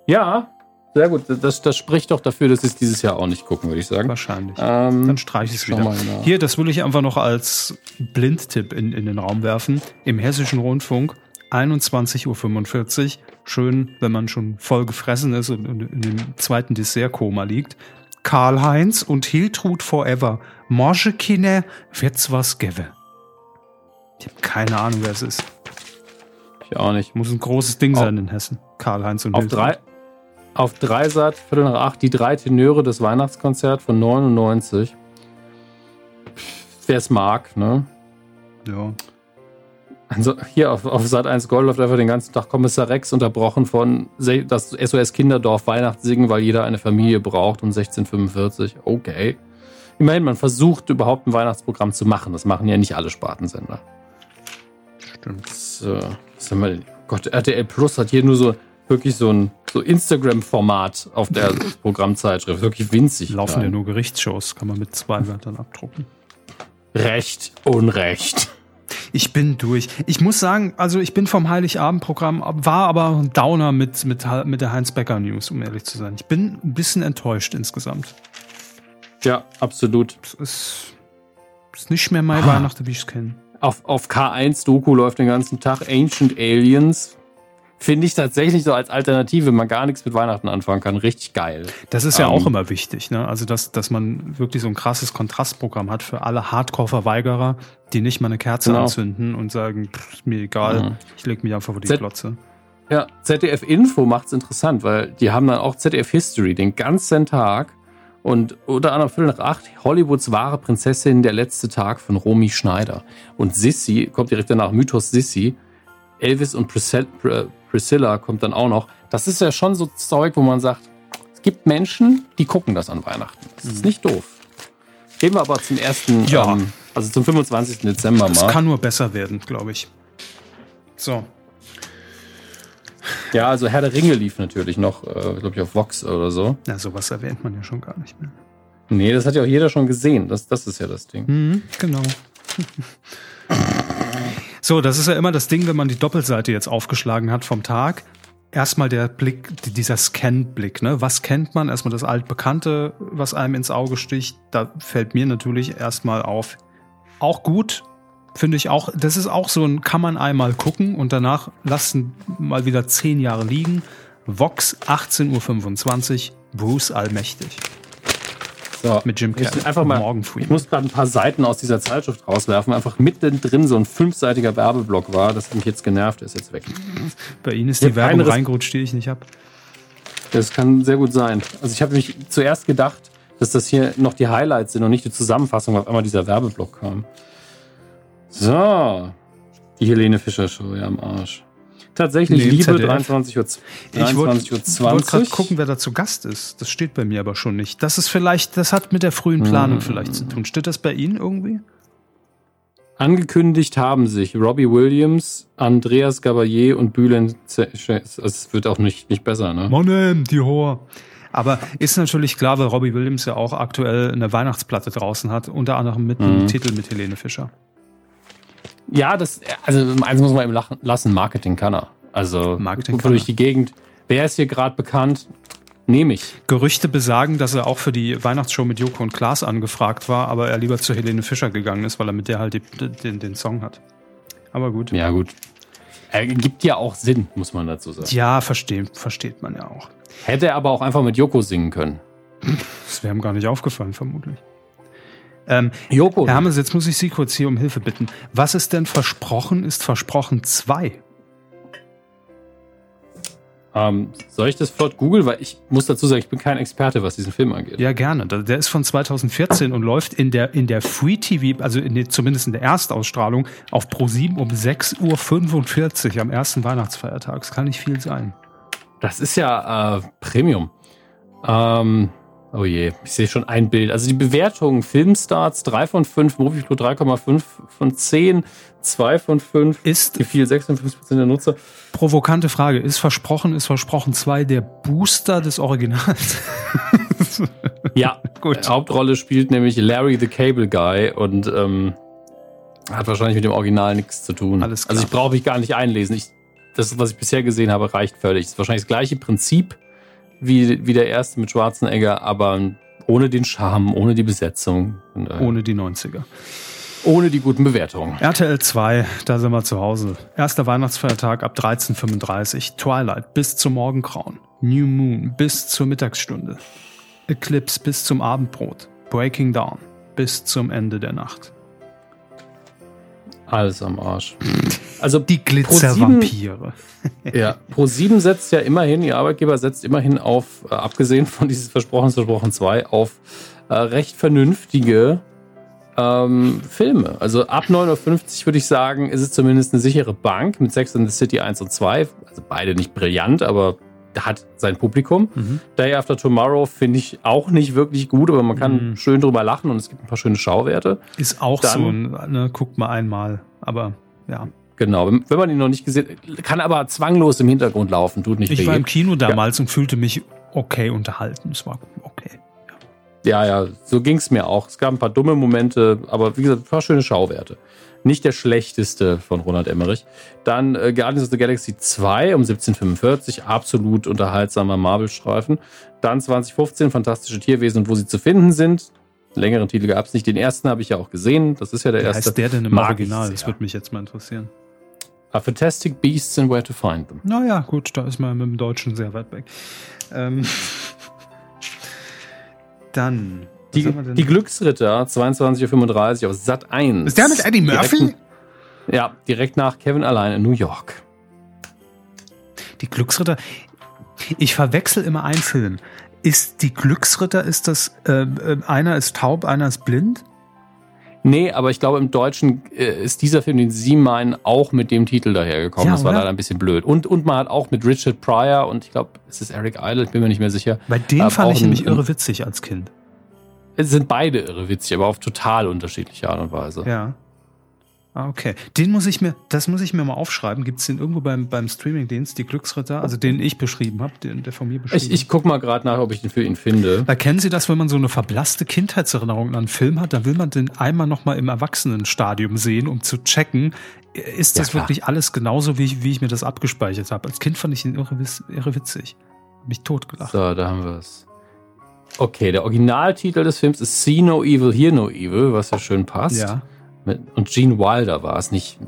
Ja, sehr gut. Das, das spricht doch dafür, dass ich es dieses Jahr auch nicht gucken, würde ich sagen. Wahrscheinlich. Ähm, Dann streiche ich es wieder. Hier, das will ich einfach noch als Blindtipp in, in den Raum werfen. Im Hessischen Rundfunk 21.45 Uhr. Schön, wenn man schon voll gefressen ist und in dem zweiten Dessertkoma liegt. Karl-Heinz und Hiltrud Forever. Moschekine wird's was geben. Ich habe keine Ahnung, wer es ist. Ich auch nicht. Muss ein großes Ding sein in Hessen. Karl-Heinz und auf drei, auf Dreisat, Viertel nach acht, die drei Tenöre des Weihnachtskonzert von 99. Wer es mag, ne? Ja. Also hier auf, auf Sat 1 Gold läuft einfach den ganzen Tag Kommissar Rex unterbrochen von das SOS Kinderdorf Weihnachtssingen, weil jeder eine Familie braucht um 1645. Okay. Immerhin, man versucht überhaupt ein Weihnachtsprogramm zu machen. Das machen ja nicht alle Spartensender. Stimmt. So, was haben wir denn? Gott, RTL Plus hat hier nur so wirklich so ein so Instagram-Format auf der [laughs] Programmzeitschrift. Wirklich winzig. Laufen klein. ja nur Gerichtsshows, kann man mit zwei Wörtern abdrucken. Recht, Unrecht. Ich bin durch. Ich muss sagen, also ich bin vom Heiligabend-Programm, war aber ein Downer mit, mit, mit der Heinz Becker News, um ehrlich zu sein. Ich bin ein bisschen enttäuscht insgesamt. Ja, absolut. Es ist, ist nicht mehr mein ah. Weihnachten, wie ich es kenne auf, auf K1-Doku läuft den ganzen Tag Ancient Aliens. Finde ich tatsächlich so als Alternative, wenn man gar nichts mit Weihnachten anfangen kann, richtig geil. Das ist ja ähm, auch immer wichtig, ne? Also, dass, dass man wirklich so ein krasses Kontrastprogramm hat für alle Hardcore-Verweigerer, die nicht mal eine Kerze genau. anzünden und sagen, pff, mir egal, mhm. ich leg mich einfach vor die Z Glotze. Ja, ZDF Info macht's interessant, weil die haben dann auch ZDF History den ganzen Tag und unter anderem Viertel nach acht, Hollywoods wahre Prinzessin, der letzte Tag von Romy Schneider. Und Sissy kommt direkt danach, Mythos Sissy. Elvis und Priscilla kommt dann auch noch. Das ist ja schon so Zeug, wo man sagt, es gibt Menschen, die gucken das an Weihnachten. Das ist mhm. nicht doof. Gehen wir aber zum ersten, ja. Ähm, also zum 25. Dezember mal. Es kann nur besser werden, glaube ich. So, Ja, also Herr der Ringe lief natürlich noch, äh, glaube ich, auf Vox oder so. Na, sowas erwähnt man ja schon gar nicht mehr. Nee, das hat ja auch jeder schon gesehen. Das, das ist ja das Ding. Mhm, genau. So, das ist ja immer das Ding, wenn man die Doppelseite jetzt aufgeschlagen hat vom Tag. Erstmal der Blick, dieser Scan-Blick, ne? Was kennt man? Erstmal das Altbekannte, was einem ins Auge sticht. Da fällt mir natürlich erstmal auf. Auch gut, finde ich auch. Das ist auch so ein, kann man einmal gucken und danach lassen mal wieder zehn Jahre liegen. Vox 18.25 Uhr, Bruce Allmächtig. So, Mit Jim ich Carrey. einfach mal, Morgan ich Freeman. muss gerade ein paar Seiten aus dieser Zeitschrift rauswerfen. Einfach mittendrin so ein fünfseitiger Werbeblock war. Das hat mich jetzt genervt. Ist jetzt weg. Bei Ihnen ist Ich die Werbung reingerutscht, die ich nicht habe. Das kann sehr gut sein. Also ich habe mich zuerst gedacht, dass das hier noch die Highlights sind und nicht die Zusammenfassung, weil auf einmal dieser Werbeblock kam. So. Die Helene Fischer Show, ja am Arsch. Tatsächlich, Nee, Liebe, ZDF. 23 Uhr, Ich wollte 23 Uhr wollt gerade 20. gucken, wer da zu Gast ist. Das steht bei mir aber schon nicht. Das ist vielleicht, das hat mit der frühen Planung Mhm. vielleicht zu tun. Steht das bei Ihnen irgendwie? Angekündigt haben sich Robbie Williams, Andreas Gabalier und Bülent. Also Es wird auch nicht, nicht besser, ne? Monem, die Hohe. Aber ist natürlich klar, weil Robbie Williams ja auch aktuell eine Weihnachtsplatte draußen hat, unter anderem mit einem Mhm. Titel mit Helene Fischer. Ja, das, also eins muss man lachen, lassen, Marketing kann er. Also Marketing kann durch er. die Gegend. Wer ist hier gerade bekannt? Nehme ich. Gerüchte besagen, dass er auch für die Weihnachtsshow mit Joko und Klaas angefragt war, aber er lieber zu Helene Fischer gegangen ist, weil er mit der halt die, den, den Song hat. Aber gut. Ja, gut. Er gibt ja auch Sinn, muss man dazu sagen. Ja, versteht, versteht man ja auch. Hätte er aber auch einfach mit Joko singen können. Das wäre ihm gar nicht aufgefallen, vermutlich. Ähm, Joko. Herr Hammes, jetzt muss ich Sie kurz hier um Hilfe bitten. Was ist denn versprochen, ist versprochen 2? Ähm, soll ich das flott googeln? Weil ich muss dazu sagen, ich bin kein Experte, was diesen Film angeht. Ja, gerne. Der ist von 2014 und läuft in der, in der Free TV, also in der, zumindest in der Erstausstrahlung, auf Pro7 um 6.45 Uhr am ersten Weihnachtsfeiertag. Das kann nicht viel sein. Das ist ja äh, Premium. Ähm, oh je, ich sehe schon ein Bild. Also die Bewertung Filmstarts 3 von 5, Movieflow 3,5 von 10, 2 von 5. Ist Gefiel 56% der Nutzer. provokante Frage. Ist versprochen, ist versprochen 2 der Booster des Originals? [laughs] Ja, Gut. Hauptrolle spielt nämlich Larry the Cable Guy und ähm, hat wahrscheinlich mit dem Original nichts zu tun. Alles klar. Also ich brauche mich gar nicht einlesen. Ich, das, was ich bisher gesehen habe, reicht völlig. ist wahrscheinlich das gleiche Prinzip wie, wie der erste mit Schwarzenegger, aber ohne den Charme, ohne die Besetzung, und, äh, Ohne die 90er. ohne die guten Bewertungen. RTL 2, da sind wir zu Hause. Erster Weihnachtsfeiertag ab 13.35 Twilight bis zum Morgengrauen. New Moon bis zur Mittagsstunde. Eclipse bis zum Abendbrot. Breaking Dawn bis zum Ende der Nacht. Alles am Arsch. [laughs] Also Die Glitzervampire. [laughs] Ja, Pro7 setzt ja immerhin, ihr Arbeitgeber setzt immerhin auf, äh, abgesehen von dieses Versprochen, Versprochen 2, auf äh, recht vernünftige ähm, Filme. Also ab 9.50 Uhr würde ich sagen, ist es zumindest eine sichere Bank mit Sex and the City 1 und 2. Also beide nicht brillant, aber hat sein Publikum. Mhm. Day After Tomorrow finde ich auch nicht wirklich gut, aber man kann Mhm. schön drüber lachen und es gibt ein paar schöne Schauwerte. Ist auch Dann- so ne, guckt mal einmal. Aber ja. Genau, wenn man ihn noch nicht gesehen kann aber zwanglos im Hintergrund laufen, tut nicht Ich weh. war im Kino damals und fühlte mich okay unterhalten. Es war okay. Ja, ja, so ging's mir auch. Es gab ein paar dumme Momente, aber wie gesagt, ein paar schöne Schauwerte. Nicht der schlechteste von Ronald Emmerich. Dann äh, Guardians of the Galaxy 2 um 1745, absolut unterhaltsamer Marvel-Streifen. Dann 2015 Fantastische Tierwesen und wo sie zu finden sind. Längeren Titel gab's nicht. Den ersten habe ich ja auch gesehen. Das ist ja der Wie erste. heißt der denn im Mag Original? Das würde mich jetzt mal interessieren. A Fantastic Beasts and Where to Find Them. Naja, gut, da ist man mit dem Deutschen sehr weit weg. Ähm, dann. Die, die Glücksritter, 22.35 Uhr auf Sat 1. ist der mit Eddie Murphy? Direkt, ja, direkt nach Kevin allein in New York. Die Glücksritter. Ich verwechsel immer einen Film. Ist die Glücksritter, ist das, äh, äh, einer ist taub, einer ist blind? Nee, aber ich glaube, im Deutschen äh, ist dieser Film, den Sie meinen, auch mit dem Titel dahergekommen. Ja, das war leider ein bisschen blöd. Und, und man hat auch mit Richard Pryor und ich glaube, es ist Eric Idle, ich bin mir nicht mehr sicher. Bei dem Ähm, fand ich nämlich irre witzig als Kind. Es sind beide irre witzig, aber auf total unterschiedliche Art und Weise. Ja. Ah, okay. Den muss ich mir, das muss ich mir mal aufschreiben. Gibt es den irgendwo beim, beim Streamingdienst, die Glücksritter, also den ich beschrieben habe, den der von mir beschrieben Ich, ich guck mal gerade nach, ob ich den für ihn finde. Da kennen Sie das, wenn man so eine verblasste Kindheitserinnerung an einen Film hat, dann will man den einmal nochmal im Erwachsenenstadium sehen, um zu checken, ist das Ja, wirklich alles genauso, wie ich, wie ich mir das abgespeichert habe. Als Kind fand ich ihn irre, irre witzig. Hab mich totgelacht. So, da haben wir es. Okay, der Originaltitel des Films ist See No Evil, Hear No Evil, was ja schön passt. Ja. Und Gene Wilder war es, nicht,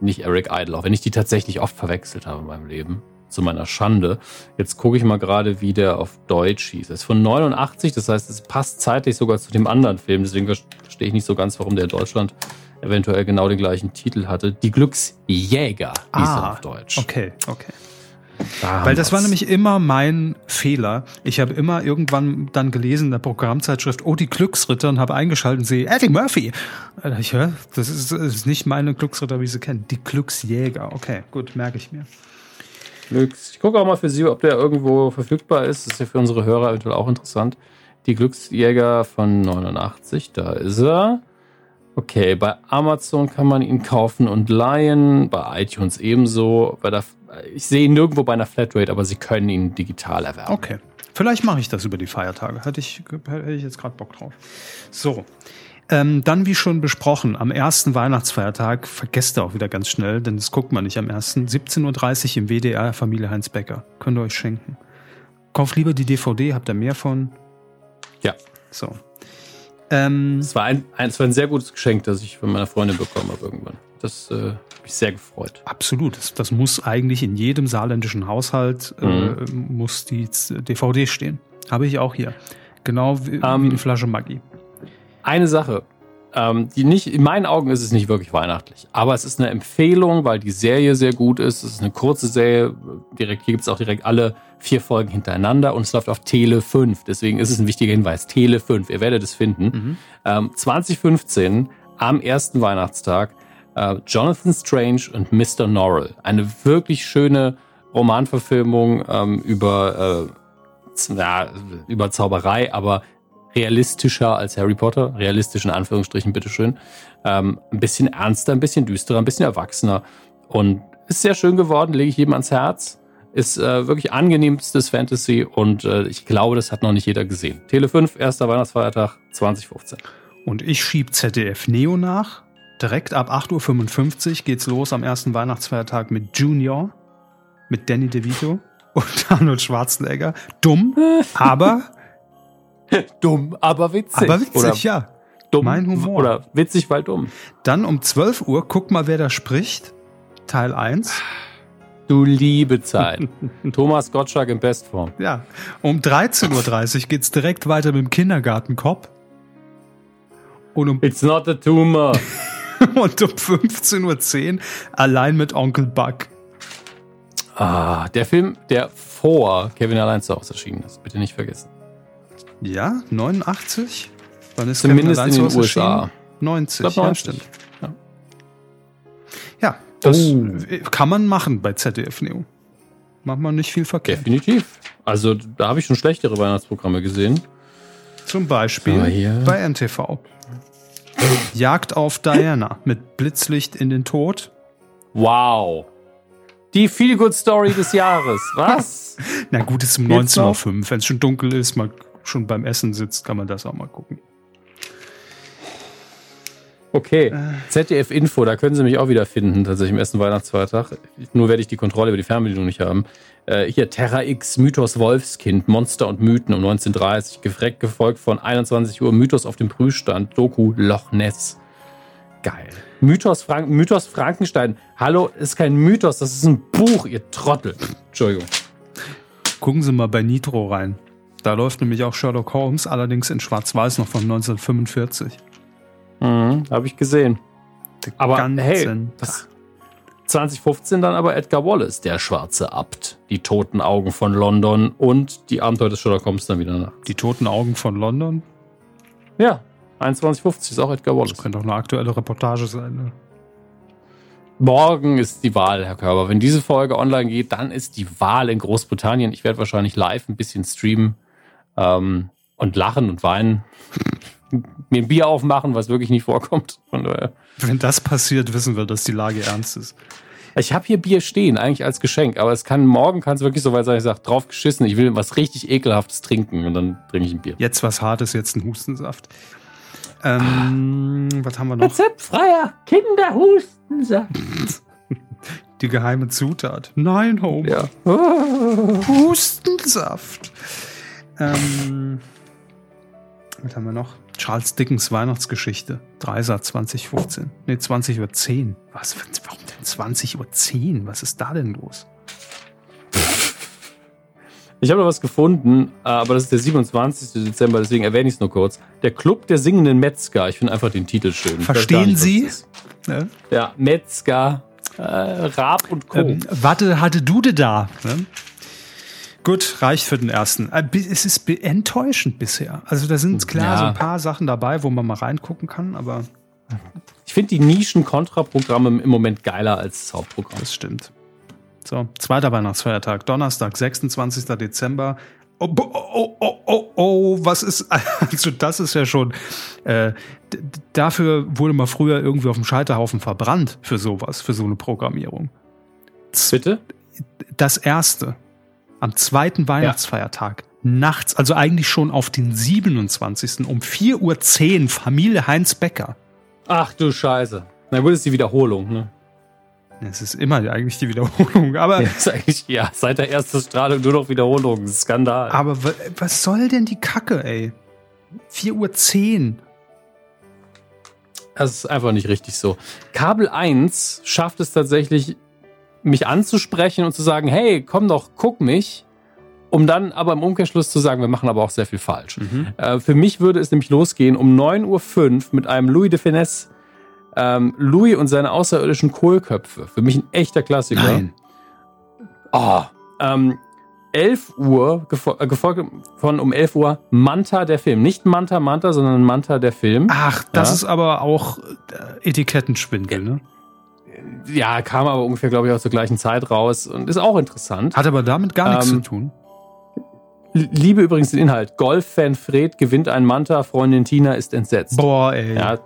nicht Eric Idle, auch wenn ich die tatsächlich oft verwechselt habe in meinem Leben. Zu meiner Schande. Jetzt gucke ich mal gerade, wie der auf Deutsch hieß. Er ist von 89, das heißt, es passt zeitlich sogar zu dem anderen Film. Deswegen verstehe ich nicht so ganz, warum der in Deutschland eventuell genau den gleichen Titel hatte. Die Glücksjäger hieß er auf Deutsch. Ah, Okay, okay. Da haben Weil das war nämlich immer mein Fehler. Ich habe immer irgendwann dann gelesen in der Programmzeitschrift, oh, die Glücksritter und habe eingeschaltet und sehe Eddie Murphy. Ich höre, das ist, das ist nicht meine Glücksritter, wie sie kennen. Die Glücksjäger. Okay, gut, merke ich mir. Glücks. Ich gucke auch mal für Sie, ob der irgendwo verfügbar ist. Das ist ja für unsere Hörer eventuell auch interessant. Die Glücksjäger von 89, da ist er. Okay, bei Amazon kann man ihn kaufen und leihen, bei iTunes ebenso. Bei der, ich sehe ihn nirgendwo bei einer Flatrate, aber Sie können ihn digital erwerben. Okay. Vielleicht mache ich das über die Feiertage. Hätte ich, hätte ich jetzt gerade Bock drauf. So. Ähm, dann, wie schon besprochen, am ersten Weihnachtsfeiertag, vergesst ihr auch wieder ganz schnell, denn das guckt man nicht am ersten, 17.30 Uhr im WDR Familie Heinz Becker. Könnt ihr euch schenken. Kauft lieber die DVD, habt ihr mehr von. Ja. So. Ähm, Es war ein, ein, es war ein sehr gutes Geschenk, das ich von meiner Freundin bekommen habe irgendwann. Das äh, hat mich sehr gefreut. absolut. Das, das muss eigentlich in jedem saarländischen Haushalt äh, muss die DVD stehen. Habe ich auch hier. Genau wie, wie Ähm, eine Flasche Maggi. Eine Sache, ähm, die nicht, in meinen Augen ist es nicht wirklich weihnachtlich, aber es ist eine Empfehlung, weil die Serie sehr gut ist. Es ist eine kurze Serie. Direkt, hier gibt es auch direkt alle vier Folgen hintereinander und es läuft auf Tele 5. Deswegen ist es ein wichtiger Hinweis. Tele 5, ihr werdet es finden. Ähm, 2015, am ersten Weihnachtstag, äh, Jonathan Strange und Mr. Norrell. Eine wirklich schöne Romanverfilmung ähm, über, äh, ja, über Zauberei, aber realistischer als Harry Potter. Realistisch in Anführungsstrichen, bitteschön. Ähm, ein bisschen ernster, ein bisschen düsterer, ein bisschen erwachsener. Und ist sehr schön geworden, lege ich jedem ans Herz. Ist äh, wirklich angenehmstes Fantasy und äh, ich glaube, das hat noch nicht jeder gesehen. Tele 5, erster Weihnachtsfeiertag 2015. Und ich schieb ZDF Neo nach. Direkt ab 8.55 Uhr geht's los am ersten Weihnachtsfeiertag mit Junior, mit Danny DeVito und [laughs] Arnold Schwarzenegger. Dumm, aber, [laughs] Dumm, aber witzig. aber witzig, Oder ja. dumm, Mein Humor. Oder witzig, weil dumm. Dann um 12 Uhr, guck mal, wer da spricht. Teil 1. [laughs] Du liebe Zeit. [laughs] Thomas Gottschalk in Bestform. Ja. Um 13.30 Uhr geht's direkt weiter mit dem Kindergartenkopf. Und um, It's not a tumor. und um 15.10 Uhr allein mit Onkel Buck. ah, der Film, der vor Kevin allein zu Hause erschienen ist. Bitte nicht vergessen. Ja, 89? Wann ist Zumindest in den USA. erschienen? 90, Ich glaub, ja, 90. stimmt. Ja. Ja, das Oh. kann man machen bei ZDF Neo. Macht man nicht viel verkehrt. Definitiv. Also da habe ich schon schlechtere Weihnachtsprogramme gesehen. Zum Beispiel So, bei NTV. Jagd auf Diana mit Blitzlicht in den Tod. Wow. Die Feel Good Story des Jahres. [laughs] Was? Na gut, ist um Geht's 19.05 Uhr. Wenn es schon dunkel ist, man schon beim Essen sitzt, kann man das auch mal gucken. Okay. ZDF Info, da können Sie mich auch wieder finden, tatsächlich im ersten Weihnachtsfeiertag. Nur werde ich die Kontrolle über die Fernbedienung nicht haben. Äh, hier Terra X, Mythos Wolfskind, Monster und Mythen um 1930, direkt gefolgt von 21 Uhr Mythos auf dem Prüfstand, Doku Loch Ness. Geil. Mythos, Frank Mythos Frankenstein. Hallo, ist kein Mythos, das ist ein Buch, ihr Trottel. Entschuldigung. Gucken Sie mal bei Nitro rein. Da läuft nämlich auch Sherlock Holmes, allerdings in Schwarz-Weiß noch von 1945. Mhm, Habe ich gesehen. Aber ganzen hey, das 2015 dann aber Edgar Wallace, der schwarze Abt, die toten Augen von London und die Abenteuer des Sherlock Holmes dann wieder nach. Die toten Augen von London. Ja, 2150 ist auch Edgar Wallace. Könnte auch eine aktuelle Reportage sein. Ne? Morgen ist die Wahl, Herr Körber. Wenn diese Folge online geht, dann ist die Wahl in Großbritannien. Ich werde wahrscheinlich live ein bisschen streamen ähm, und lachen und weinen. [laughs] mir ein Bier aufmachen, was wirklich nicht vorkommt. Von daher. Wenn das passiert, wissen wir, dass die Lage ernst ist. Ich habe hier Bier stehen, eigentlich als Geschenk, aber es kann morgen kann es wirklich so weit sein, ich sage, drauf geschissen, ich will was richtig ekelhaftes trinken und dann trinke ich ein Bier. Jetzt was Hartes, jetzt ein Hustensaft. Ähm, was haben wir noch? Rezeptfreier Kinderhustensaft. Die geheime Zutat. Nein, Homer. Ja. Hustensaft. Ähm, was haben wir noch? Charles Dickens Weihnachtsgeschichte. Dreisat 2015. Ne, 20 Uhr 10. Was? Warum denn 20 Uhr 10? Was ist da denn los? Ich habe noch was gefunden, aber das ist der 27. Dezember, deswegen erwähne ich es nur kurz. Der Club der singenden Metzger. Ich finde einfach den Titel schön. Verstehen Sie? Ja. ja, Metzger, äh, Raab und Co. Ähm, warte, hatte du da? Ne? Gut, reicht für den ersten. Äh, es ist enttäuschend bisher. Also da sind klar ja. so ein paar Sachen dabei, wo man mal reingucken kann, aber. Ich finde die Nischen-Kontra-Programme im Moment geiler als das Hauptprogramm. Das stimmt. So, zweiter Weihnachtsfeiertag, Donnerstag, 26. Dezember. Oh, oh, oh, oh, oh, was ist, [laughs] also das ist ja schon, äh, dafür wurde man früher irgendwie auf dem Scheiterhaufen verbrannt für sowas, für so eine Programmierung. Bitte? Das erste, am zweiten Weihnachtsfeiertag, ja. nachts, also eigentlich schon auf den 27. um 4.10 Uhr, Familie Heinz Becker. Ach du Scheiße. Na gut, ist die Wiederholung, ne? Es ist immer eigentlich die Wiederholung, aber. Ja, ja, seit der ersten Strahlung nur noch Wiederholung. Skandal. Aber was soll denn die Kacke, ey? 4.10 Uhr. Das ist einfach nicht richtig so. Kabel 1 schafft es tatsächlich, mich anzusprechen und zu sagen, hey, komm doch, guck mich. Um dann aber im Umkehrschluss zu sagen, wir machen aber auch sehr viel falsch. Mhm. Äh, für mich würde es nämlich losgehen um 9.05 Uhr mit einem Louis de Finesse. Ähm, Louis und seine außerirdischen Kohlköpfe. Für mich ein echter Klassiker. Nein. Oh, ähm, 11 Uhr, gefol äh, gefolgt von um 11 Uhr Manta der Film. Nicht Manta Manta, sondern Manta der Film. Ach, das ja. ist aber auch äh, Etikettenschwindel, ne? Ja, kam aber ungefähr, glaube ich, auch zur gleichen Zeit raus und ist auch interessant. Hat aber damit gar nichts ähm, zu tun. Liebe übrigens den Inhalt. Golf-Fan Fred gewinnt ein Manta, Freundin Tina ist entsetzt. Boah, ey. Ja,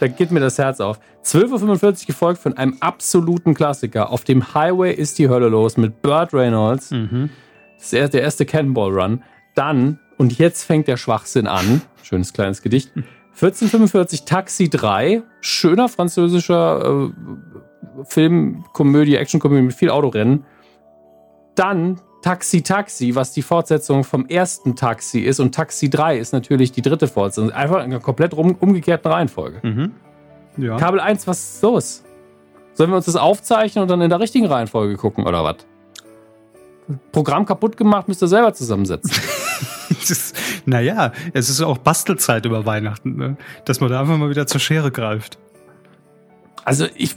da geht mir das Herz auf. 12.45 Uhr gefolgt von einem absoluten Klassiker. Auf dem Highway ist die Hölle los mit Burt Reynolds. Mhm. Das ist der erste Cannonball Run. Dann, und jetzt fängt der Schwachsinn an. Schönes kleines Gedicht. 1445 Taxi 3. Schöner französischer äh, Film, Komödie, Actionkomödie mit viel Autorennen. Dann Taxi Taxi, was die Fortsetzung vom ersten Taxi ist. Und Taxi 3 ist natürlich die dritte Fortsetzung. Einfach in einer komplett rum, umgekehrten Reihenfolge. Mhm. Ja. Kabel 1, was ist los? Sollen wir uns das aufzeichnen und dann in der richtigen Reihenfolge gucken oder was? Programm kaputt gemacht, müsst ihr selber zusammensetzen. [laughs] naja, es ist auch Bastelzeit über Weihnachten, ne? dass man da einfach mal wieder zur Schere greift. Also ich,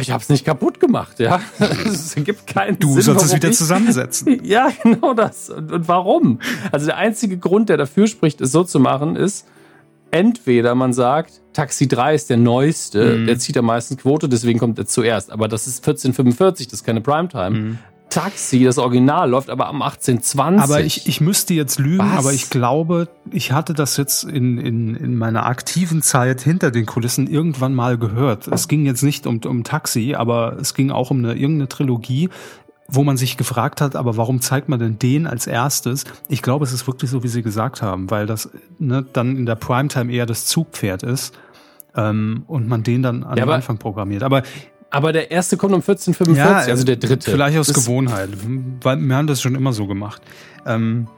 ich habe es nicht kaputt gemacht, ja. [laughs] Es gibt keinen Du Sinn, sollst es wieder ich, zusammensetzen. [laughs] Ja, genau das. Und, und, warum? Also der einzige Grund, der dafür spricht, es so zu machen, ist, entweder man sagt, Taxi 3 ist der neueste, mhm. der zieht am meisten Quote, deswegen kommt er zuerst. Aber das ist 1445, das ist keine Primetime. Mhm. Taxi, das Original, läuft aber am 1820. Aber ich, ich müsste jetzt lügen, Was? aber ich glaube, ich hatte das jetzt in, in, in meiner aktiven Zeit hinter den Kulissen irgendwann mal gehört. Es ging jetzt nicht um, um Taxi, aber es ging auch um eine irgendeine Trilogie, wo man sich gefragt hat, aber warum zeigt man denn den als erstes? Ich glaube, es ist wirklich so, wie Sie gesagt haben, weil das ne, dann in der Primetime eher das Zugpferd ist ähm, und man den dann an ja, Anfang programmiert. Aber aber der erste kommt um 14.45, ja, also der dritte. Vielleicht aus das Gewohnheit. Weil wir haben das schon immer so gemacht. Ähm,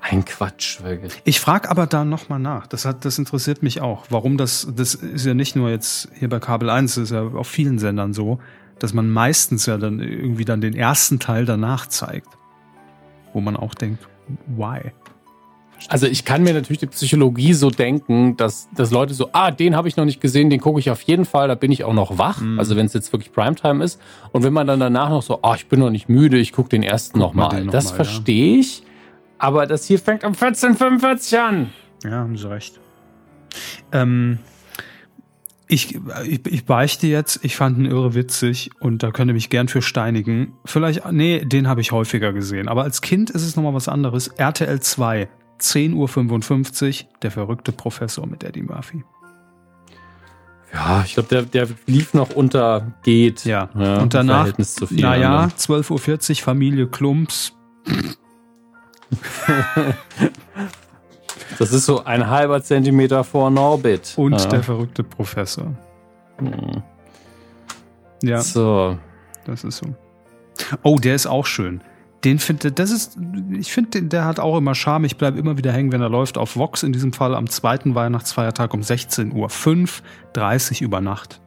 ein Quatsch, wirklich. Ich frage aber da nochmal nach. Das, hat, das interessiert mich auch. Warum das, das ist ja nicht nur jetzt hier bei Kabel 1, das ist ja auf vielen Sendern so, dass man meistens ja dann irgendwie dann den ersten Teil danach zeigt. Wo man auch denkt, why? Also ich kann mir natürlich die Psychologie so denken, dass, dass Leute so, ah, den habe ich noch nicht gesehen, den gucke ich auf jeden Fall, da bin ich auch noch wach. Mhm. Also wenn es jetzt wirklich Primetime ist. Und wenn man dann danach noch so, ah, ich bin noch nicht müde, ich gucke den ersten nochmal. Noch das verstehe ich. Aber das hier fängt um 14.45 an. Ja, haben Sie recht. Ähm, ich, ich, ich beichte jetzt, ich fand ihn irre witzig und da könnt ihr mich gern für steinigen. Vielleicht, nee, den habe ich häufiger gesehen. Aber als Kind ist es nochmal was anderes. RTL 2, 10.55 Uhr, der verrückte Professor mit Eddie Murphy. Ja, ich glaube, der, der lief noch unter geht. Ja, ja und danach, naja, 12.40 Uhr, Familie Klumps. [laughs] das ist so ein halber Zentimeter vor Norbit. Und ja. der verrückte Professor. Hm. Ja. So. Das ist so. Oh, der ist auch schön. Den finde das ist, ich finde, der hat auch immer Charme. Ich bleibe immer wieder hängen, wenn er läuft auf Vox, in diesem Fall am zweiten Weihnachtsfeiertag um 16 Uhr 5, 30 über Nacht.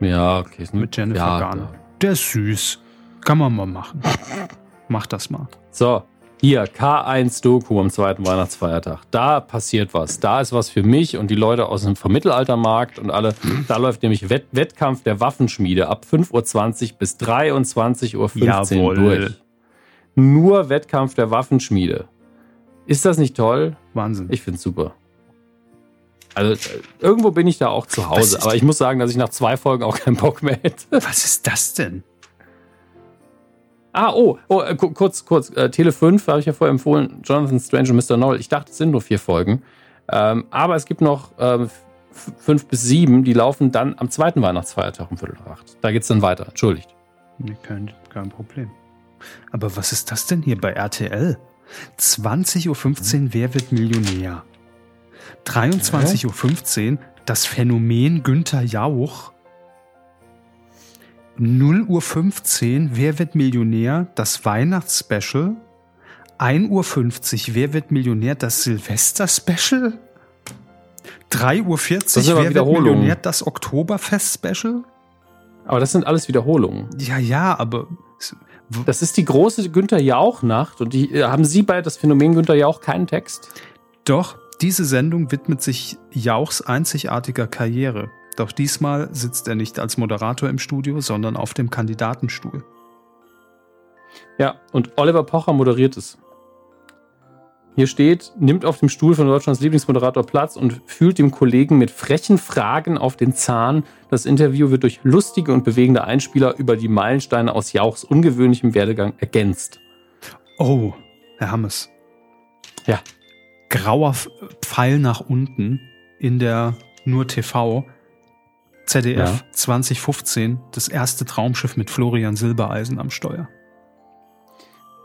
Ja, okay. Mit Jennifer ja, Garner. Der ist süß. Kann man mal machen. Mach das mal. So, hier, K1-Doku am zweiten Weihnachtsfeiertag. Da passiert was. Da ist was für mich und die Leute aus dem Vermittelaltermarkt und alle. Da läuft nämlich Wett Wettkampf der Waffenschmiede ab 5.20 Uhr bis 23.15 Uhr durch. Nur Wettkampf der Waffenschmiede. Ist das nicht toll? Wahnsinn. Ich finde es super. Also äh, irgendwo bin ich da auch zu Hause, aber ich muss sagen, dass ich nach zwei Folgen auch keinen Bock mehr hätte. Was ist das denn? Ah, oh, oh äh, kurz, kurz. Äh, Tele 5 habe ich ja vorher empfohlen. Jonathan Strange und Mr. Noel. Ich dachte, es sind nur vier Folgen. Ähm, aber es gibt noch ähm, fünf bis sieben, die laufen dann am zweiten Weihnachtsfeiertag um Viertel nach acht. Da geht es dann weiter. Entschuldigt. Nee, kein, kein Problem. Aber was ist das denn hier bei RTL? 20.15 Uhr, wer wird Millionär? 23.15 Uhr, das Phänomen Günther Jauch 0 Uhr 15, Wer wird Millionär? Das Weihnachtsspecial. 1 Uhr 50, Wer wird Millionär? Das Silvester-Special. 3 Uhr 40, Wer wird Millionär? Das Oktoberfest-Special. Aber das sind alles Wiederholungen. Ja, ja, aber. Das ist die große Günther Jauch-Nacht und die, äh, haben Sie bei das Phänomen Günther Jauch keinen Text? Doch, diese Sendung widmet sich Jauchs einzigartiger Karriere. Doch diesmal sitzt er nicht als Moderator im Studio, sondern auf dem Kandidatenstuhl. Ja, und Oliver Pocher moderiert es. Hier steht, nimmt auf dem Stuhl von Deutschlands Lieblingsmoderator Platz und fühlt dem Kollegen mit frechen Fragen auf den Zahn. Das Interview wird durch lustige und bewegende Einspieler über die Meilensteine aus Jauchs ungewöhnlichem Werdegang ergänzt. Oh, Herr Hammes. Ja. Grauer Pfeil nach unten in der nur TV ZDF ja. 2015 das erste Traumschiff mit Florian Silbereisen am Steuer.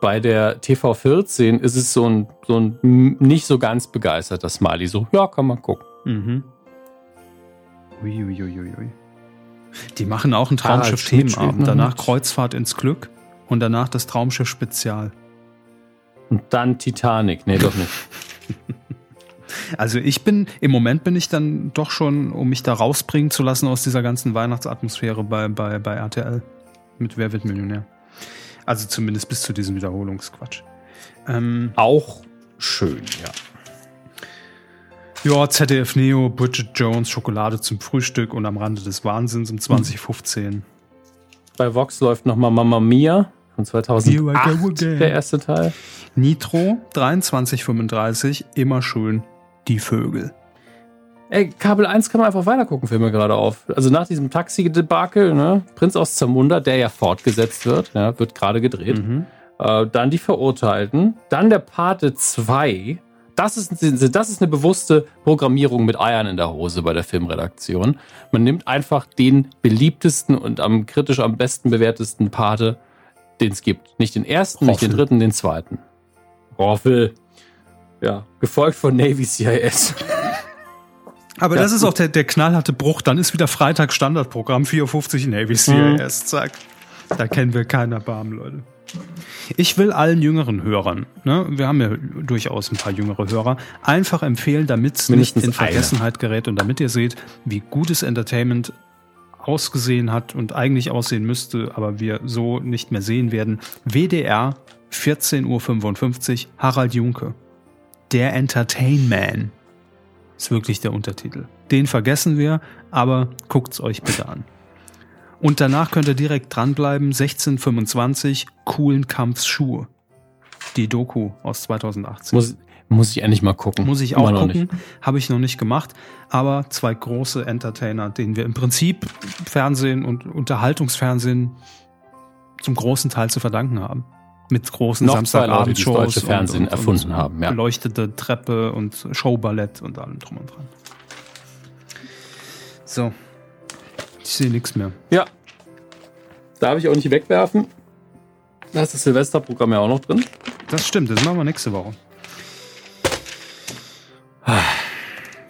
Bei der TV14 ist es so ein, so ein nicht so ganz begeisterter Smiley. So, ja, kann man gucken. Mhm. Uiuiuiui. Die machen auch ein Traumschiff-Themenabend. Danach Kreuzfahrt ins Glück und danach das Traumschiff Spezial. Und dann Titanic. Nee, doch nicht. [laughs] Also ich bin, im Moment bin ich dann doch schon, um mich da rausbringen zu lassen aus dieser ganzen Weihnachtsatmosphäre bei, bei, bei RTL mit Wer wird Millionär. Also zumindest bis zu diesem Wiederholungsquatsch. Ähm, Auch schön, ja. Ja, ZDF Neo, Bridget Jones, Schokolade zum Frühstück und am Rande des Wahnsinns um 2015. Bei Vox läuft nochmal Mamma Mia von 2008, der erste Teil. Nitro 2335, immer schön die Vögel. Ey, Kabel 1 kann man einfach weitergucken, fällt mir gerade auf. Also nach diesem Taxi-Debakel, ne? Prinz aus Zamunda, der ja fortgesetzt wird, ja, wird gerade gedreht. Mhm. Äh, dann die Verurteilten. Dann der Pate 2. Das ist, das ist eine bewusste Programmierung mit Eiern in der Hose bei der Filmredaktion. Man nimmt einfach den beliebtesten und am kritisch am besten bewertesten Pate, den es gibt. Nicht den ersten, Roffel. nicht den dritten, den zweiten. Roffel. Ja, gefolgt von Navy CIS. Aber ja. das ist auch der, der knallharte Bruch. Dann ist wieder Freitag Standardprogramm, 4.50 Navy CIS. Mhm. Zack. Da kennen wir keinen Erbarmen, Leute. Ich will allen jüngeren Hörern, ne, wir haben ja durchaus ein paar jüngere Hörer, einfach empfehlen, damit es nicht in Vergessenheit gerät und damit ihr seht, wie gutes Entertainment ausgesehen hat und eigentlich aussehen müsste, aber wir so nicht mehr sehen werden. WDR 14.55 Uhr, Harald Junke der Entertainman. Ist wirklich der Untertitel. Den vergessen wir, aber guckt's euch bitte an. Und danach könnt ihr direkt dranbleiben. 1625 coolen Kampfschuhe. Die Doku aus 2018. Muss, muss ich endlich mal gucken. Muss ich auch Immer gucken. Habe ich noch nicht gemacht. Aber zwei große Entertainer, denen wir im Prinzip Fernsehen und Unterhaltungsfernsehen zum großen Teil zu verdanken haben. Mit großen Noch zwei Leute, die das Samstagabendshows. Fernsehen erfunden haben, ja. Beleuchtete Treppe und Showballett und allem drum und dran. So. Ich sehe nichts mehr. Ja. Darf ich auch nicht wegwerfen. Da ist das Silvesterprogramm ja auch noch drin. Das stimmt, das machen wir nächste Woche.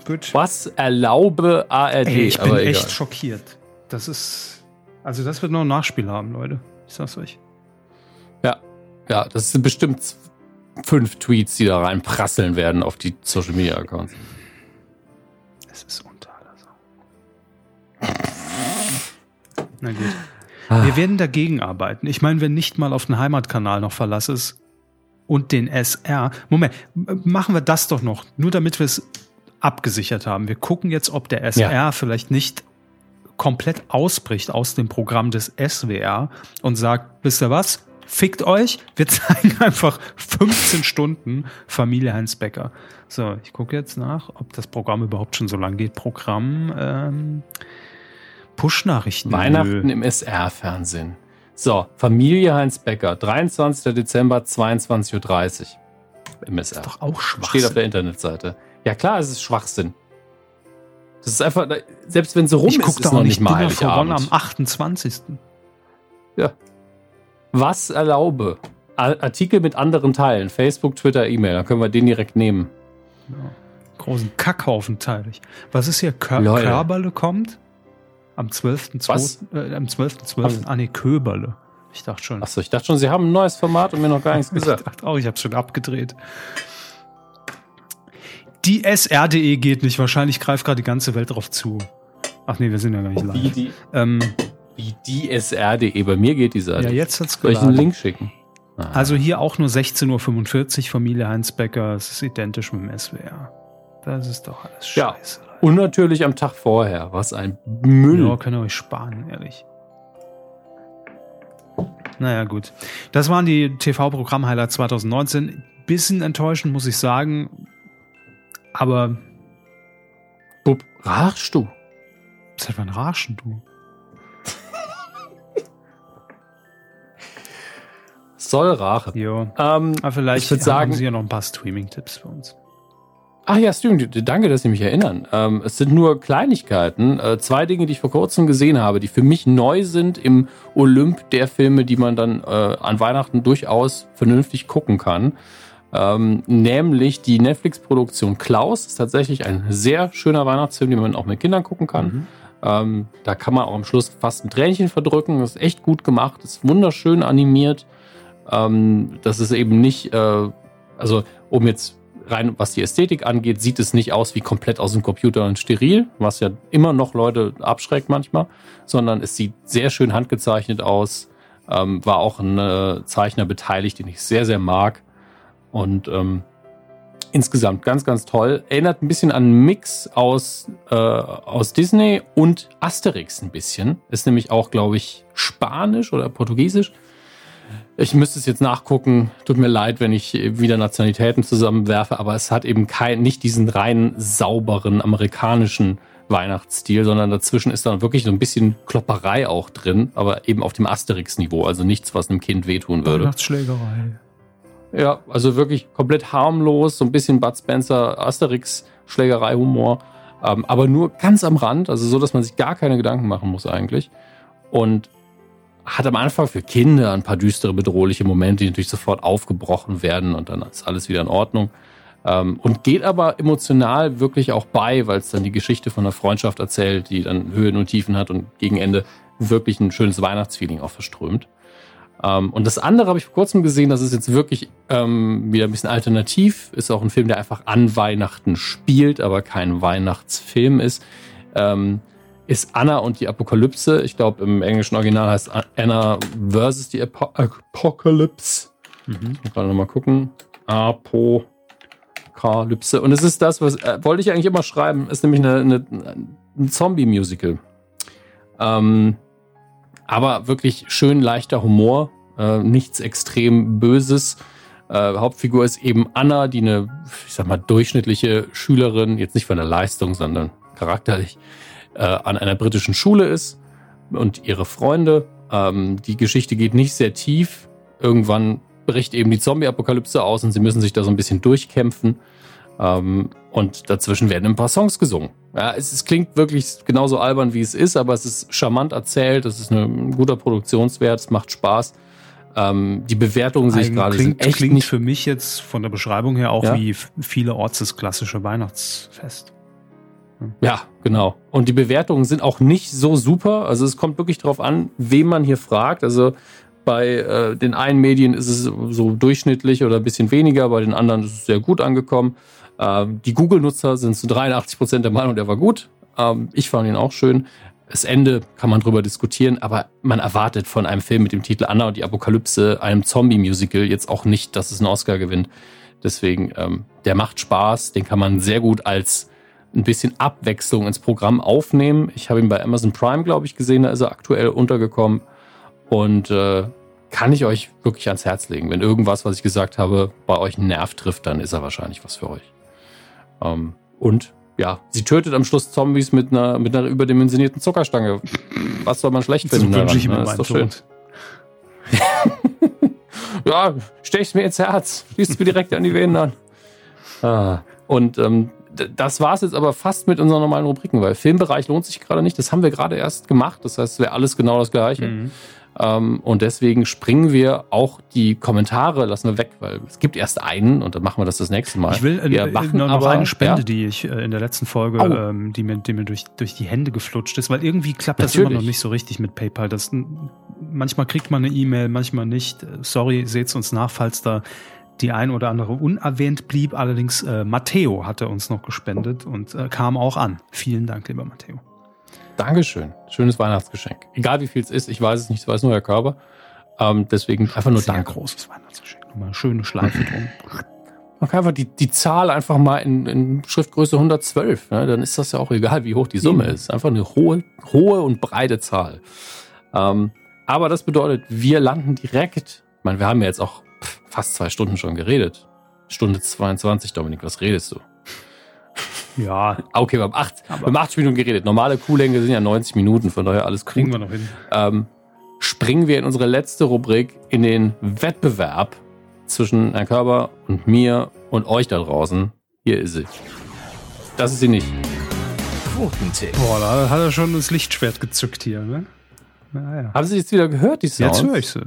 Gut. Was erlaube ARD? Ey, ich bin echt schockiert. Das ist. Also, das wird noch ein Nachspiel haben, Leute. Ich sag's euch. Ja, das sind bestimmt fünf Tweets, die da reinprasseln werden auf die Social Media Accounts. Es ist unter aller Sau. Na gut. Wir werden dagegen arbeiten. Ich meine, wenn nicht mal auf den Heimatkanal noch Verlass ist und den SR. Moment, machen wir das doch noch, nur damit wir es abgesichert haben. Wir gucken jetzt, ob der SR Ja. vielleicht nicht komplett ausbricht aus dem Programm des SWR und sagt, wisst ihr was? Fickt euch, wir [laughs] zeigen einfach 15 Stunden Familie Heinz Becker. So, ich gucke jetzt nach, ob das Programm überhaupt schon so lang geht. Programm ähm, Push-Nachrichten. Weihnachten im SR-Fernsehen. So, Familie Heinz Becker, 23. Dezember, 22.30 Uhr. Im SR. Doch auch Steht auf Schwachsinn. der Internetseite. Ja klar, es ist Schwachsinn. Das ist einfach, selbst wenn sie rum Ich ist, ist noch nicht mal Dinner One am Heiligabend. 28. Was erlaube? Ar- Artikel mit anderen Teilen, Facebook, Twitter, E-Mail, dann können wir den direkt nehmen. Großen Kackhaufen teile ich. Was ist hier? Kör Leute. Körberle kommt? Am 12.12. Was? Äh, am 12.12. Ah, nee, Köberle. Ich dachte schon. Achso, ich dachte schon, sie haben ein neues Format und mir noch gar nichts [laughs] Ich gesagt. dachte auch, ich habe schon abgedreht. Die SR.de geht nicht. Wahrscheinlich greift gerade die ganze Welt drauf zu. Ach nee, wir sind ja gar nicht live. die, Ähm, wie die SR.de. Bei mir geht die Seite. ja, jetzt hat's Soll ich einen geladen. Link schicken? Ah. Also hier auch nur 16.45 Uhr, Familie Heinz Becker. Es ist identisch mit dem SWR. Das ist doch alles Ja. scheiße. Leute. Und natürlich am Tag vorher. Was ein Müll. Ja, könnt ihr euch sparen, ehrlich. Naja, gut. Das waren die TV-Programm-Highlights 2019. Bisschen enttäuschend, muss ich sagen. Aber Bub, rachst du? seit wann raschen du? Soll Rache. Jo. Ähm, Aber vielleicht Ich haben sagen- sie ja noch ein paar Streaming-Tipps für uns. Ach ja, stimmt. Danke, dass Sie mich erinnern. Ähm, es sind nur Kleinigkeiten. Äh, zwei Dinge, die ich vor kurzem gesehen habe, die für mich neu sind im Olymp der Filme, die man dann äh, an Weihnachten durchaus vernünftig gucken kann. Ähm, nämlich die Netflix-Produktion Klaus. Ist tatsächlich ein sehr schöner Weihnachtsfilm, den man auch mit Kindern gucken kann. Ähm, da kann man auch am Schluss fast ein Tränchen verdrücken. Das ist echt gut gemacht, ist wunderschön animiert. Ähm, das ist eben nicht, äh, also um jetzt rein, was die Ästhetik angeht, sieht es nicht aus wie komplett aus dem Computer und steril, was ja immer noch Leute abschreckt manchmal, sondern es sieht sehr schön handgezeichnet aus. Ähm, war auch ein äh, Zeichner beteiligt, den ich sehr, sehr mag. Und ähm, insgesamt ganz, ganz toll. Erinnert ein bisschen an einen Mix aus, äh, aus Disney und Asterix ein bisschen. Ist nämlich auch, glaube ich, Spanisch oder Portugiesisch. Ich müsste es jetzt nachgucken. Tut mir leid, wenn ich wieder Nationalitäten zusammenwerfe, aber es hat eben kein, nicht diesen rein sauberen amerikanischen Weihnachtsstil, sondern dazwischen ist dann wirklich so ein bisschen Klopperei auch drin, aber eben auf dem Asterix-Niveau, also nichts, was einem Kind wehtun würde. Weihnachtsschlägerei. Ja, also wirklich komplett harmlos, so ein bisschen Bud Spencer, Asterix, Schlägerei-Humor, ähm, aber nur ganz am Rand, also so, dass man sich gar keine Gedanken machen muss eigentlich. Und hat am Anfang für Kinder ein paar düstere, bedrohliche Momente, die natürlich sofort aufgebrochen werden und dann ist alles wieder in Ordnung. Ähm, und geht aber emotional wirklich auch bei, weil es dann die Geschichte von einer Freundschaft erzählt, die dann Höhen und Tiefen hat und gegen Ende wirklich ein schönes Weihnachtsfeeling auch verströmt. Ähm, und das andere habe ich vor kurzem gesehen, das ist jetzt wirklich ähm, wieder ein bisschen alternativ. Ist auch ein Film, der einfach an Weihnachten spielt, aber kein Weihnachtsfilm ist. Ähm, ist Anna und die Apokalypse. Ich glaube, im englischen Original heißt Anna versus die Apo Apocalypse. Mhm. Ich gerade nochmal gucken. Apokalypse. Und es ist das, was äh, wollte ich eigentlich immer schreiben, ist nämlich eine, eine, ein Zombie-Musical. Ähm, aber wirklich schön leichter Humor, äh, nichts extrem Böses. Äh, Hauptfigur ist eben Anna, die eine, ich sag mal, durchschnittliche Schülerin, jetzt nicht von der Leistung, sondern charakterlich, äh, an einer britischen Schule ist und ihre Freunde. Ähm, die Geschichte geht nicht sehr tief. Irgendwann bricht eben die Zombie-Apokalypse aus und sie müssen sich da so ein bisschen durchkämpfen. Ähm, und dazwischen werden ein paar Songs gesungen. Ja, es, es, klingt wirklich genauso albern, wie es ist, aber es ist charmant erzählt, es ist ein guter Produktionswert, es macht Spaß. Ähm, die Bewertungen sich gerade klingt, echt klingt nicht für mich jetzt von der Beschreibung her auch ja? wie viele Orts das klassische Weihnachtsfest. Ja, genau. Und die Bewertungen sind auch nicht so super. Also es kommt wirklich darauf an, wen man hier fragt. Also bei äh, den einen Medien ist es so durchschnittlich oder ein bisschen weniger, bei den anderen ist es sehr gut angekommen. Äh, die Google-Nutzer sind zu 83 Prozent der Meinung, der war gut. Ähm, ich fand ihn auch schön. Das Ende kann man drüber diskutieren, aber man erwartet von einem Film mit dem Titel Anna und die Apokalypse, einem Zombie-Musical, jetzt auch nicht, dass es einen Oscar gewinnt. Deswegen, ähm, der macht Spaß, den kann man sehr gut als ein bisschen Abwechslung ins Programm aufnehmen. Ich habe ihn bei Amazon Prime, glaube ich, gesehen, da ist er aktuell untergekommen. Und äh, kann ich euch wirklich ans Herz legen. Wenn irgendwas, was ich gesagt habe, bei euch einen Nerv trifft, dann ist er wahrscheinlich was für euch. Ähm, und ja, sie tötet am Schluss Zombies mit einer, mit einer überdimensionierten Zuckerstange. Was soll man schlecht finden? So wünsche ich mir ne? ist doch schön. [laughs] ja, stech's mir ins Herz. Schließt mir direkt an die Venen an. Ah. Und ähm, das war es jetzt aber fast mit unseren normalen Rubriken, weil Filmbereich lohnt sich gerade nicht. Das haben wir gerade erst gemacht. Das heißt, es wäre alles genau das Gleiche. Mhm. Ähm, und deswegen springen wir auch die Kommentare, lassen wir weg, weil es gibt erst einen und dann machen wir das das nächste Mal. Ich will äh, wir machen noch aber, eine Spende, ja? die ich äh, in der letzten Folge, oh. ähm, die mir, die mir durch, durch die Hände geflutscht ist, weil irgendwie klappt das Natürlich. immer noch nicht so richtig mit PayPal. Das, manchmal kriegt man eine E-Mail, manchmal nicht. Sorry, seht's uns nach, falls da die ein oder andere unerwähnt blieb. Allerdings äh, Matteo hatte uns noch gespendet und äh, kam auch an. Vielen Dank, lieber Matteo. Dankeschön. Schönes Weihnachtsgeschenk. Egal wie viel es ist, ich weiß es nicht, es weiß nur der Körper. Ähm, deswegen einfach nur Sehr Dank. großes Weihnachtsgeschenk. Nochmal eine schöne Schleife [laughs] drum. Man kann einfach die, die Zahl einfach mal in, in Schriftgröße 112. Ne? Dann ist das ja auch egal, wie hoch die Summe mhm. ist. Einfach eine hohe, hohe und breite Zahl. Ähm, aber das bedeutet, wir landen direkt. Ich meine, wir haben ja jetzt auch fast zwei Stunden schon geredet. Stunde 22, Dominik, was redest du? Ja. [laughs] Okay, wir haben, acht, wir haben 80 Minuten geredet. Normale Kuhlänge sind ja 90 Minuten, von daher alles Kriegen wir noch hin. Ähm, springen wir in unsere letzte Rubrik in den Wettbewerb zwischen Herrn Körber und mir und euch da draußen. Hier ist sie. Das ist sie nicht. Quotentipp. Boah, da hat er schon das Lichtschwert gezückt hier, ne? Naja. Haben Sie jetzt wieder gehört, die Sounds? Jetzt höre ich sie.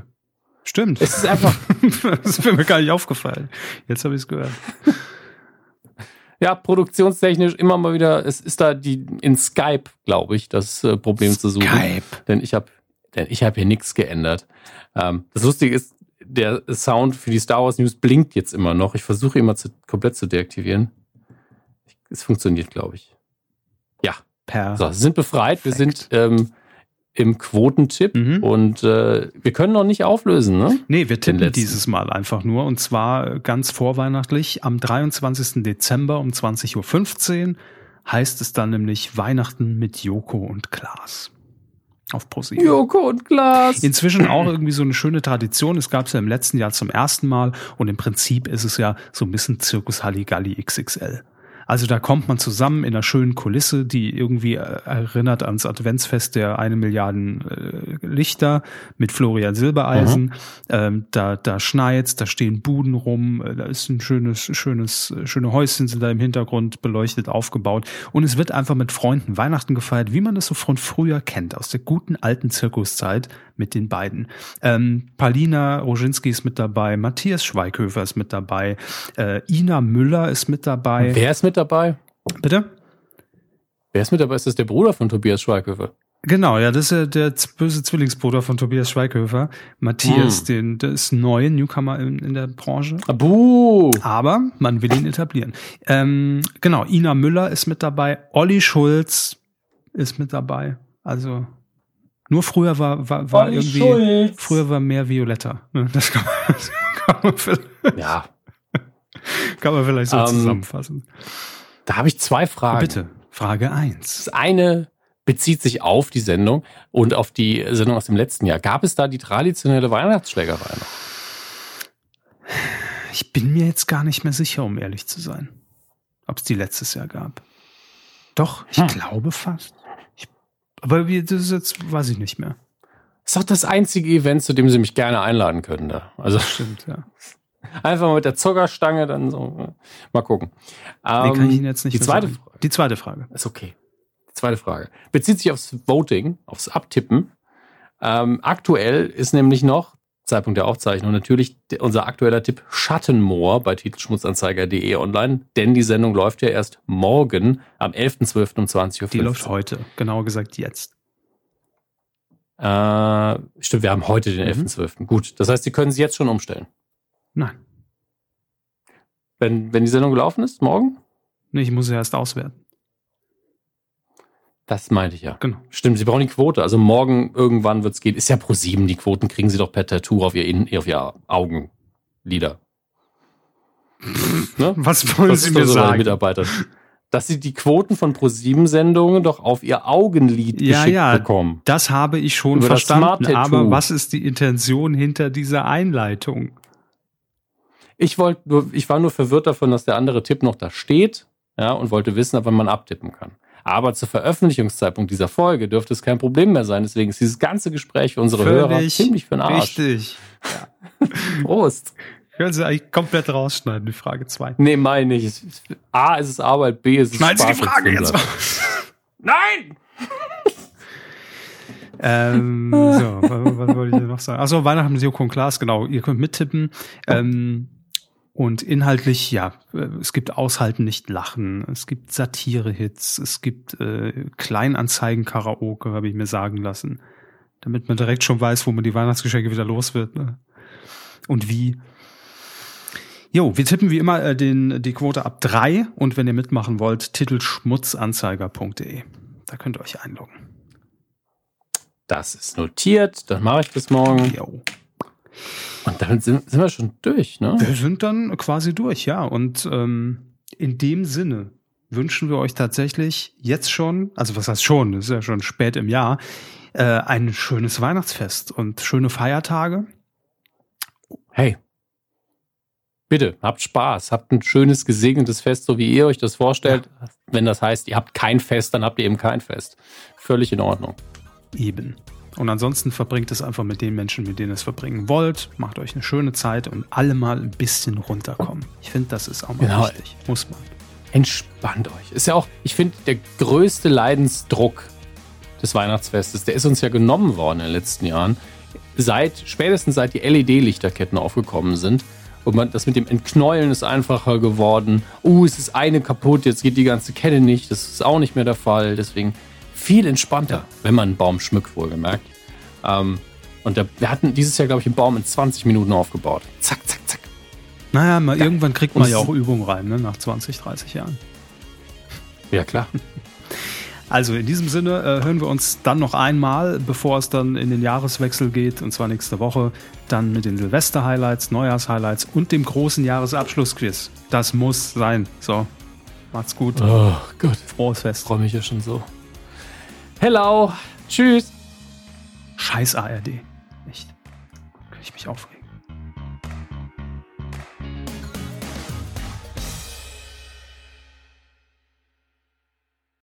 Stimmt. Es ist einfach. [laughs] das ist mir gar nicht aufgefallen. Jetzt habe ich es gehört [laughs] ja, produktionstechnisch immer mal wieder, es ist da die in Skype, glaube ich, das äh, Problem Skype. zu suchen. Skype. Denn ich habe denn ich habe hier nichts geändert. Ähm, das Lustige ist, der Sound für die Star Wars News blinkt jetzt immer noch. Ich versuche immer zu, komplett zu deaktivieren. Es funktioniert, glaube ich. Ja. Per so, sind befreit. Wir sind ähm, im Quotentipp mhm. und äh, wir können noch nicht auflösen, ne? Nee, wir tippen dieses Mal einfach nur und zwar ganz vorweihnachtlich am 23. Dezember um 20.15 Uhr heißt es dann nämlich Weihnachten mit Joko und Klaas. Auf ProSieben. Joko und Klaas. Inzwischen [laughs] auch irgendwie so eine schöne Tradition. Es gab es ja im letzten Jahr zum ersten Mal und im Prinzip ist es ja so ein bisschen Zirkus Halligalli XXL. Also da kommt man zusammen in einer schönen Kulisse, die irgendwie äh, erinnert ans Adventsfest der eine Milliarden äh, Lichter mit Florian Silbereisen. Mhm. Ähm, da da schneit's, da stehen Buden rum, äh, da ist ein schönes schönes schöne Häuschen sind da im Hintergrund beleuchtet aufgebaut und es wird einfach mit Freunden Weihnachten gefeiert, wie man das so von früher kennt aus der guten alten Zirkuszeit mit den beiden. Ähm, Palina Roginski ist mit dabei, Matthias Schweighöfer ist mit dabei, äh, Ina Müller ist mit dabei. Wer ist mit dabei? Bitte? Wer ist mit dabei? Ist das der Bruder von Tobias Schweighöfer? Genau, ja, das ist der böse Zwillingsbruder von Tobias Schweighöfer. Matthias, hm. den, der ist neu, Newcomer in, in der Branche. Abu. Aber man will ihn etablieren. Ähm, genau, Ina Müller ist mit dabei, Olli Schulz ist mit dabei. Also nur früher war, war, war irgendwie, Schulz. früher war mehr Violetta. Ne, das kann man, [laughs] das kann man vielleicht, ja. [laughs] kann man vielleicht so um, ähm, zusammenfassen. Da habe ich zwei Fragen. Bitte, Frage eins. Das eine bezieht sich auf die Sendung und auf die Sendung aus dem letzten Jahr. Gab es da die traditionelle Weihnachtsschlägerei noch? Ich bin mir jetzt gar nicht mehr sicher, um ehrlich zu sein, ob es die letztes Jahr gab. Doch, ich hm. glaube fast. Aber wie, das ist jetzt, weiß ich nicht mehr. Ist doch das einzige Event, zu dem sie mich gerne einladen können da. Also Stimmt, ja. [laughs] einfach mal mit der Zuckerstange dann so. Mal gucken. Nee, kann Ähm, ich Ihnen jetzt nicht die zweite sagen. Die zweite Frage. Ist okay. Die zweite Frage. Bezieht sich aufs Voting, aufs Abtippen. Ähm, aktuell ist nämlich noch, Zeitpunkt der Aufzeichnung, natürlich unser aktueller Tipp Schattenmoor bei titelschmutzanzeiger.de online, denn die Sendung läuft ja erst morgen am 11.12. um 20.15 Uhr. Die läuft heute. Genauer gesagt jetzt. Äh, stimmt, wir haben heute den Mhm. 11.12. Gut, das heißt, Sie können sie jetzt schon umstellen. Nein. Wenn, wenn die Sendung gelaufen ist, morgen? Nee, ich muss sie erst auswerten. Das meinte ich ja. Genau. Stimmt, Sie brauchen die Quote. Also morgen irgendwann wird's gehen. Ist ja pro sieben. Die Quoten kriegen Sie doch per Tattoo auf Ihr, In- auf ihr Augenlider. ne? [laughs] Was wollen Das Sie mir so sagen? Mitarbeitern. Dass Sie die Quoten von ProSieben-Sendungen doch auf Ihr Augenlid Ja, geschickt ja. bekommen. Das habe ich schon Über verstanden. Aber was ist die Intention hinter dieser Einleitung? Ich wollte ich war nur verwirrt davon, dass der andere Tipp noch da steht, ja, und wollte wissen, ob man abtippen kann. Aber zur Veröffentlichungszeitpunkt dieser Folge dürfte es kein Problem mehr sein. Deswegen ist dieses ganze Gespräch für unsere Hörer ziemlich für den Arsch. Richtig. [laughs] Prost. Können Sie eigentlich komplett rausschneiden, die Frage 2. Nee, meine ich. A ist es Arbeit, B ist es Schneiden Sie die Frage jetzt raus. [laughs] Nein! Ähm, [laughs] so, was, was wollte ich noch sagen? Achso, Weihnachten mit Joko und Klaas, genau. Ihr könnt mittippen. Ähm, und inhaltlich, ja, äh, es gibt Aushalten, nicht lachen. Es gibt Satire-Hits. Es gibt äh, Kleinanzeigen-Karaoke, habe ich mir sagen lassen. Damit man direkt schon weiß, wo man die Weihnachtsgeschenke wieder los wird. Ne? Und wie. Jo, wir tippen wie immer äh, den, die Quote ab drei und wenn ihr mitmachen wollt, titelschmutzanzeiger.de. Da könnt ihr euch einloggen. Das ist notiert, dann mache ich das morgen. Jo. Und damit sind, sind wir schon durch, ne? Wir sind dann quasi durch, ja. Und ähm, in dem Sinne wünschen wir euch tatsächlich jetzt schon, also was heißt schon, es ist ja schon spät im Jahr, äh, ein schönes Weihnachtsfest und schöne Feiertage. Hey. Bitte, habt Spaß, habt ein schönes, gesegnetes Fest, so wie ihr euch das vorstellt. Wenn das heißt, ihr habt kein Fest, dann habt ihr eben kein Fest. Völlig in Ordnung. Eben. Und ansonsten verbringt es einfach mit den Menschen, mit denen ihr es verbringen wollt. Macht euch eine schöne Zeit und alle mal ein bisschen runterkommen. Ich finde, das ist auch mal Genau. wichtig. Muss man. Entspannt euch. Ist ja auch, ich finde, der größte Leidensdruck des Weihnachtsfestes, der ist uns ja genommen worden in den letzten Jahren. Seit, spätestens seit die LED-Lichterketten aufgekommen sind. Und man, das mit dem Entknäulen ist einfacher geworden. Uh, es ist eine kaputt, jetzt geht die ganze Kette nicht. Das ist auch nicht mehr der Fall. Deswegen viel entspannter, wenn man einen Baum schmückt, wohlgemerkt. Ähm, und der, wir hatten dieses Jahr, glaube ich, einen Baum in 20 Minuten aufgebaut. Zack, zack, zack. Naja, mal, irgendwann kriegt man Und ja auch Übung rein, ne? nach 20, 30 Jahren. Ja, klar. [laughs] Also in diesem Sinne äh, hören wir uns dann noch einmal, bevor es dann in den Jahreswechsel geht, und zwar nächste Woche, dann mit den Silvester-Highlights, Neujahrs-Highlights und dem großen Jahresabschlussquiz. Das muss sein. So, macht's gut. Oh Gott. Frohes Fest. freue mich ja schon so. Hello. Tschüss. Scheiß ARD. Echt. Kann ich mich aufregen.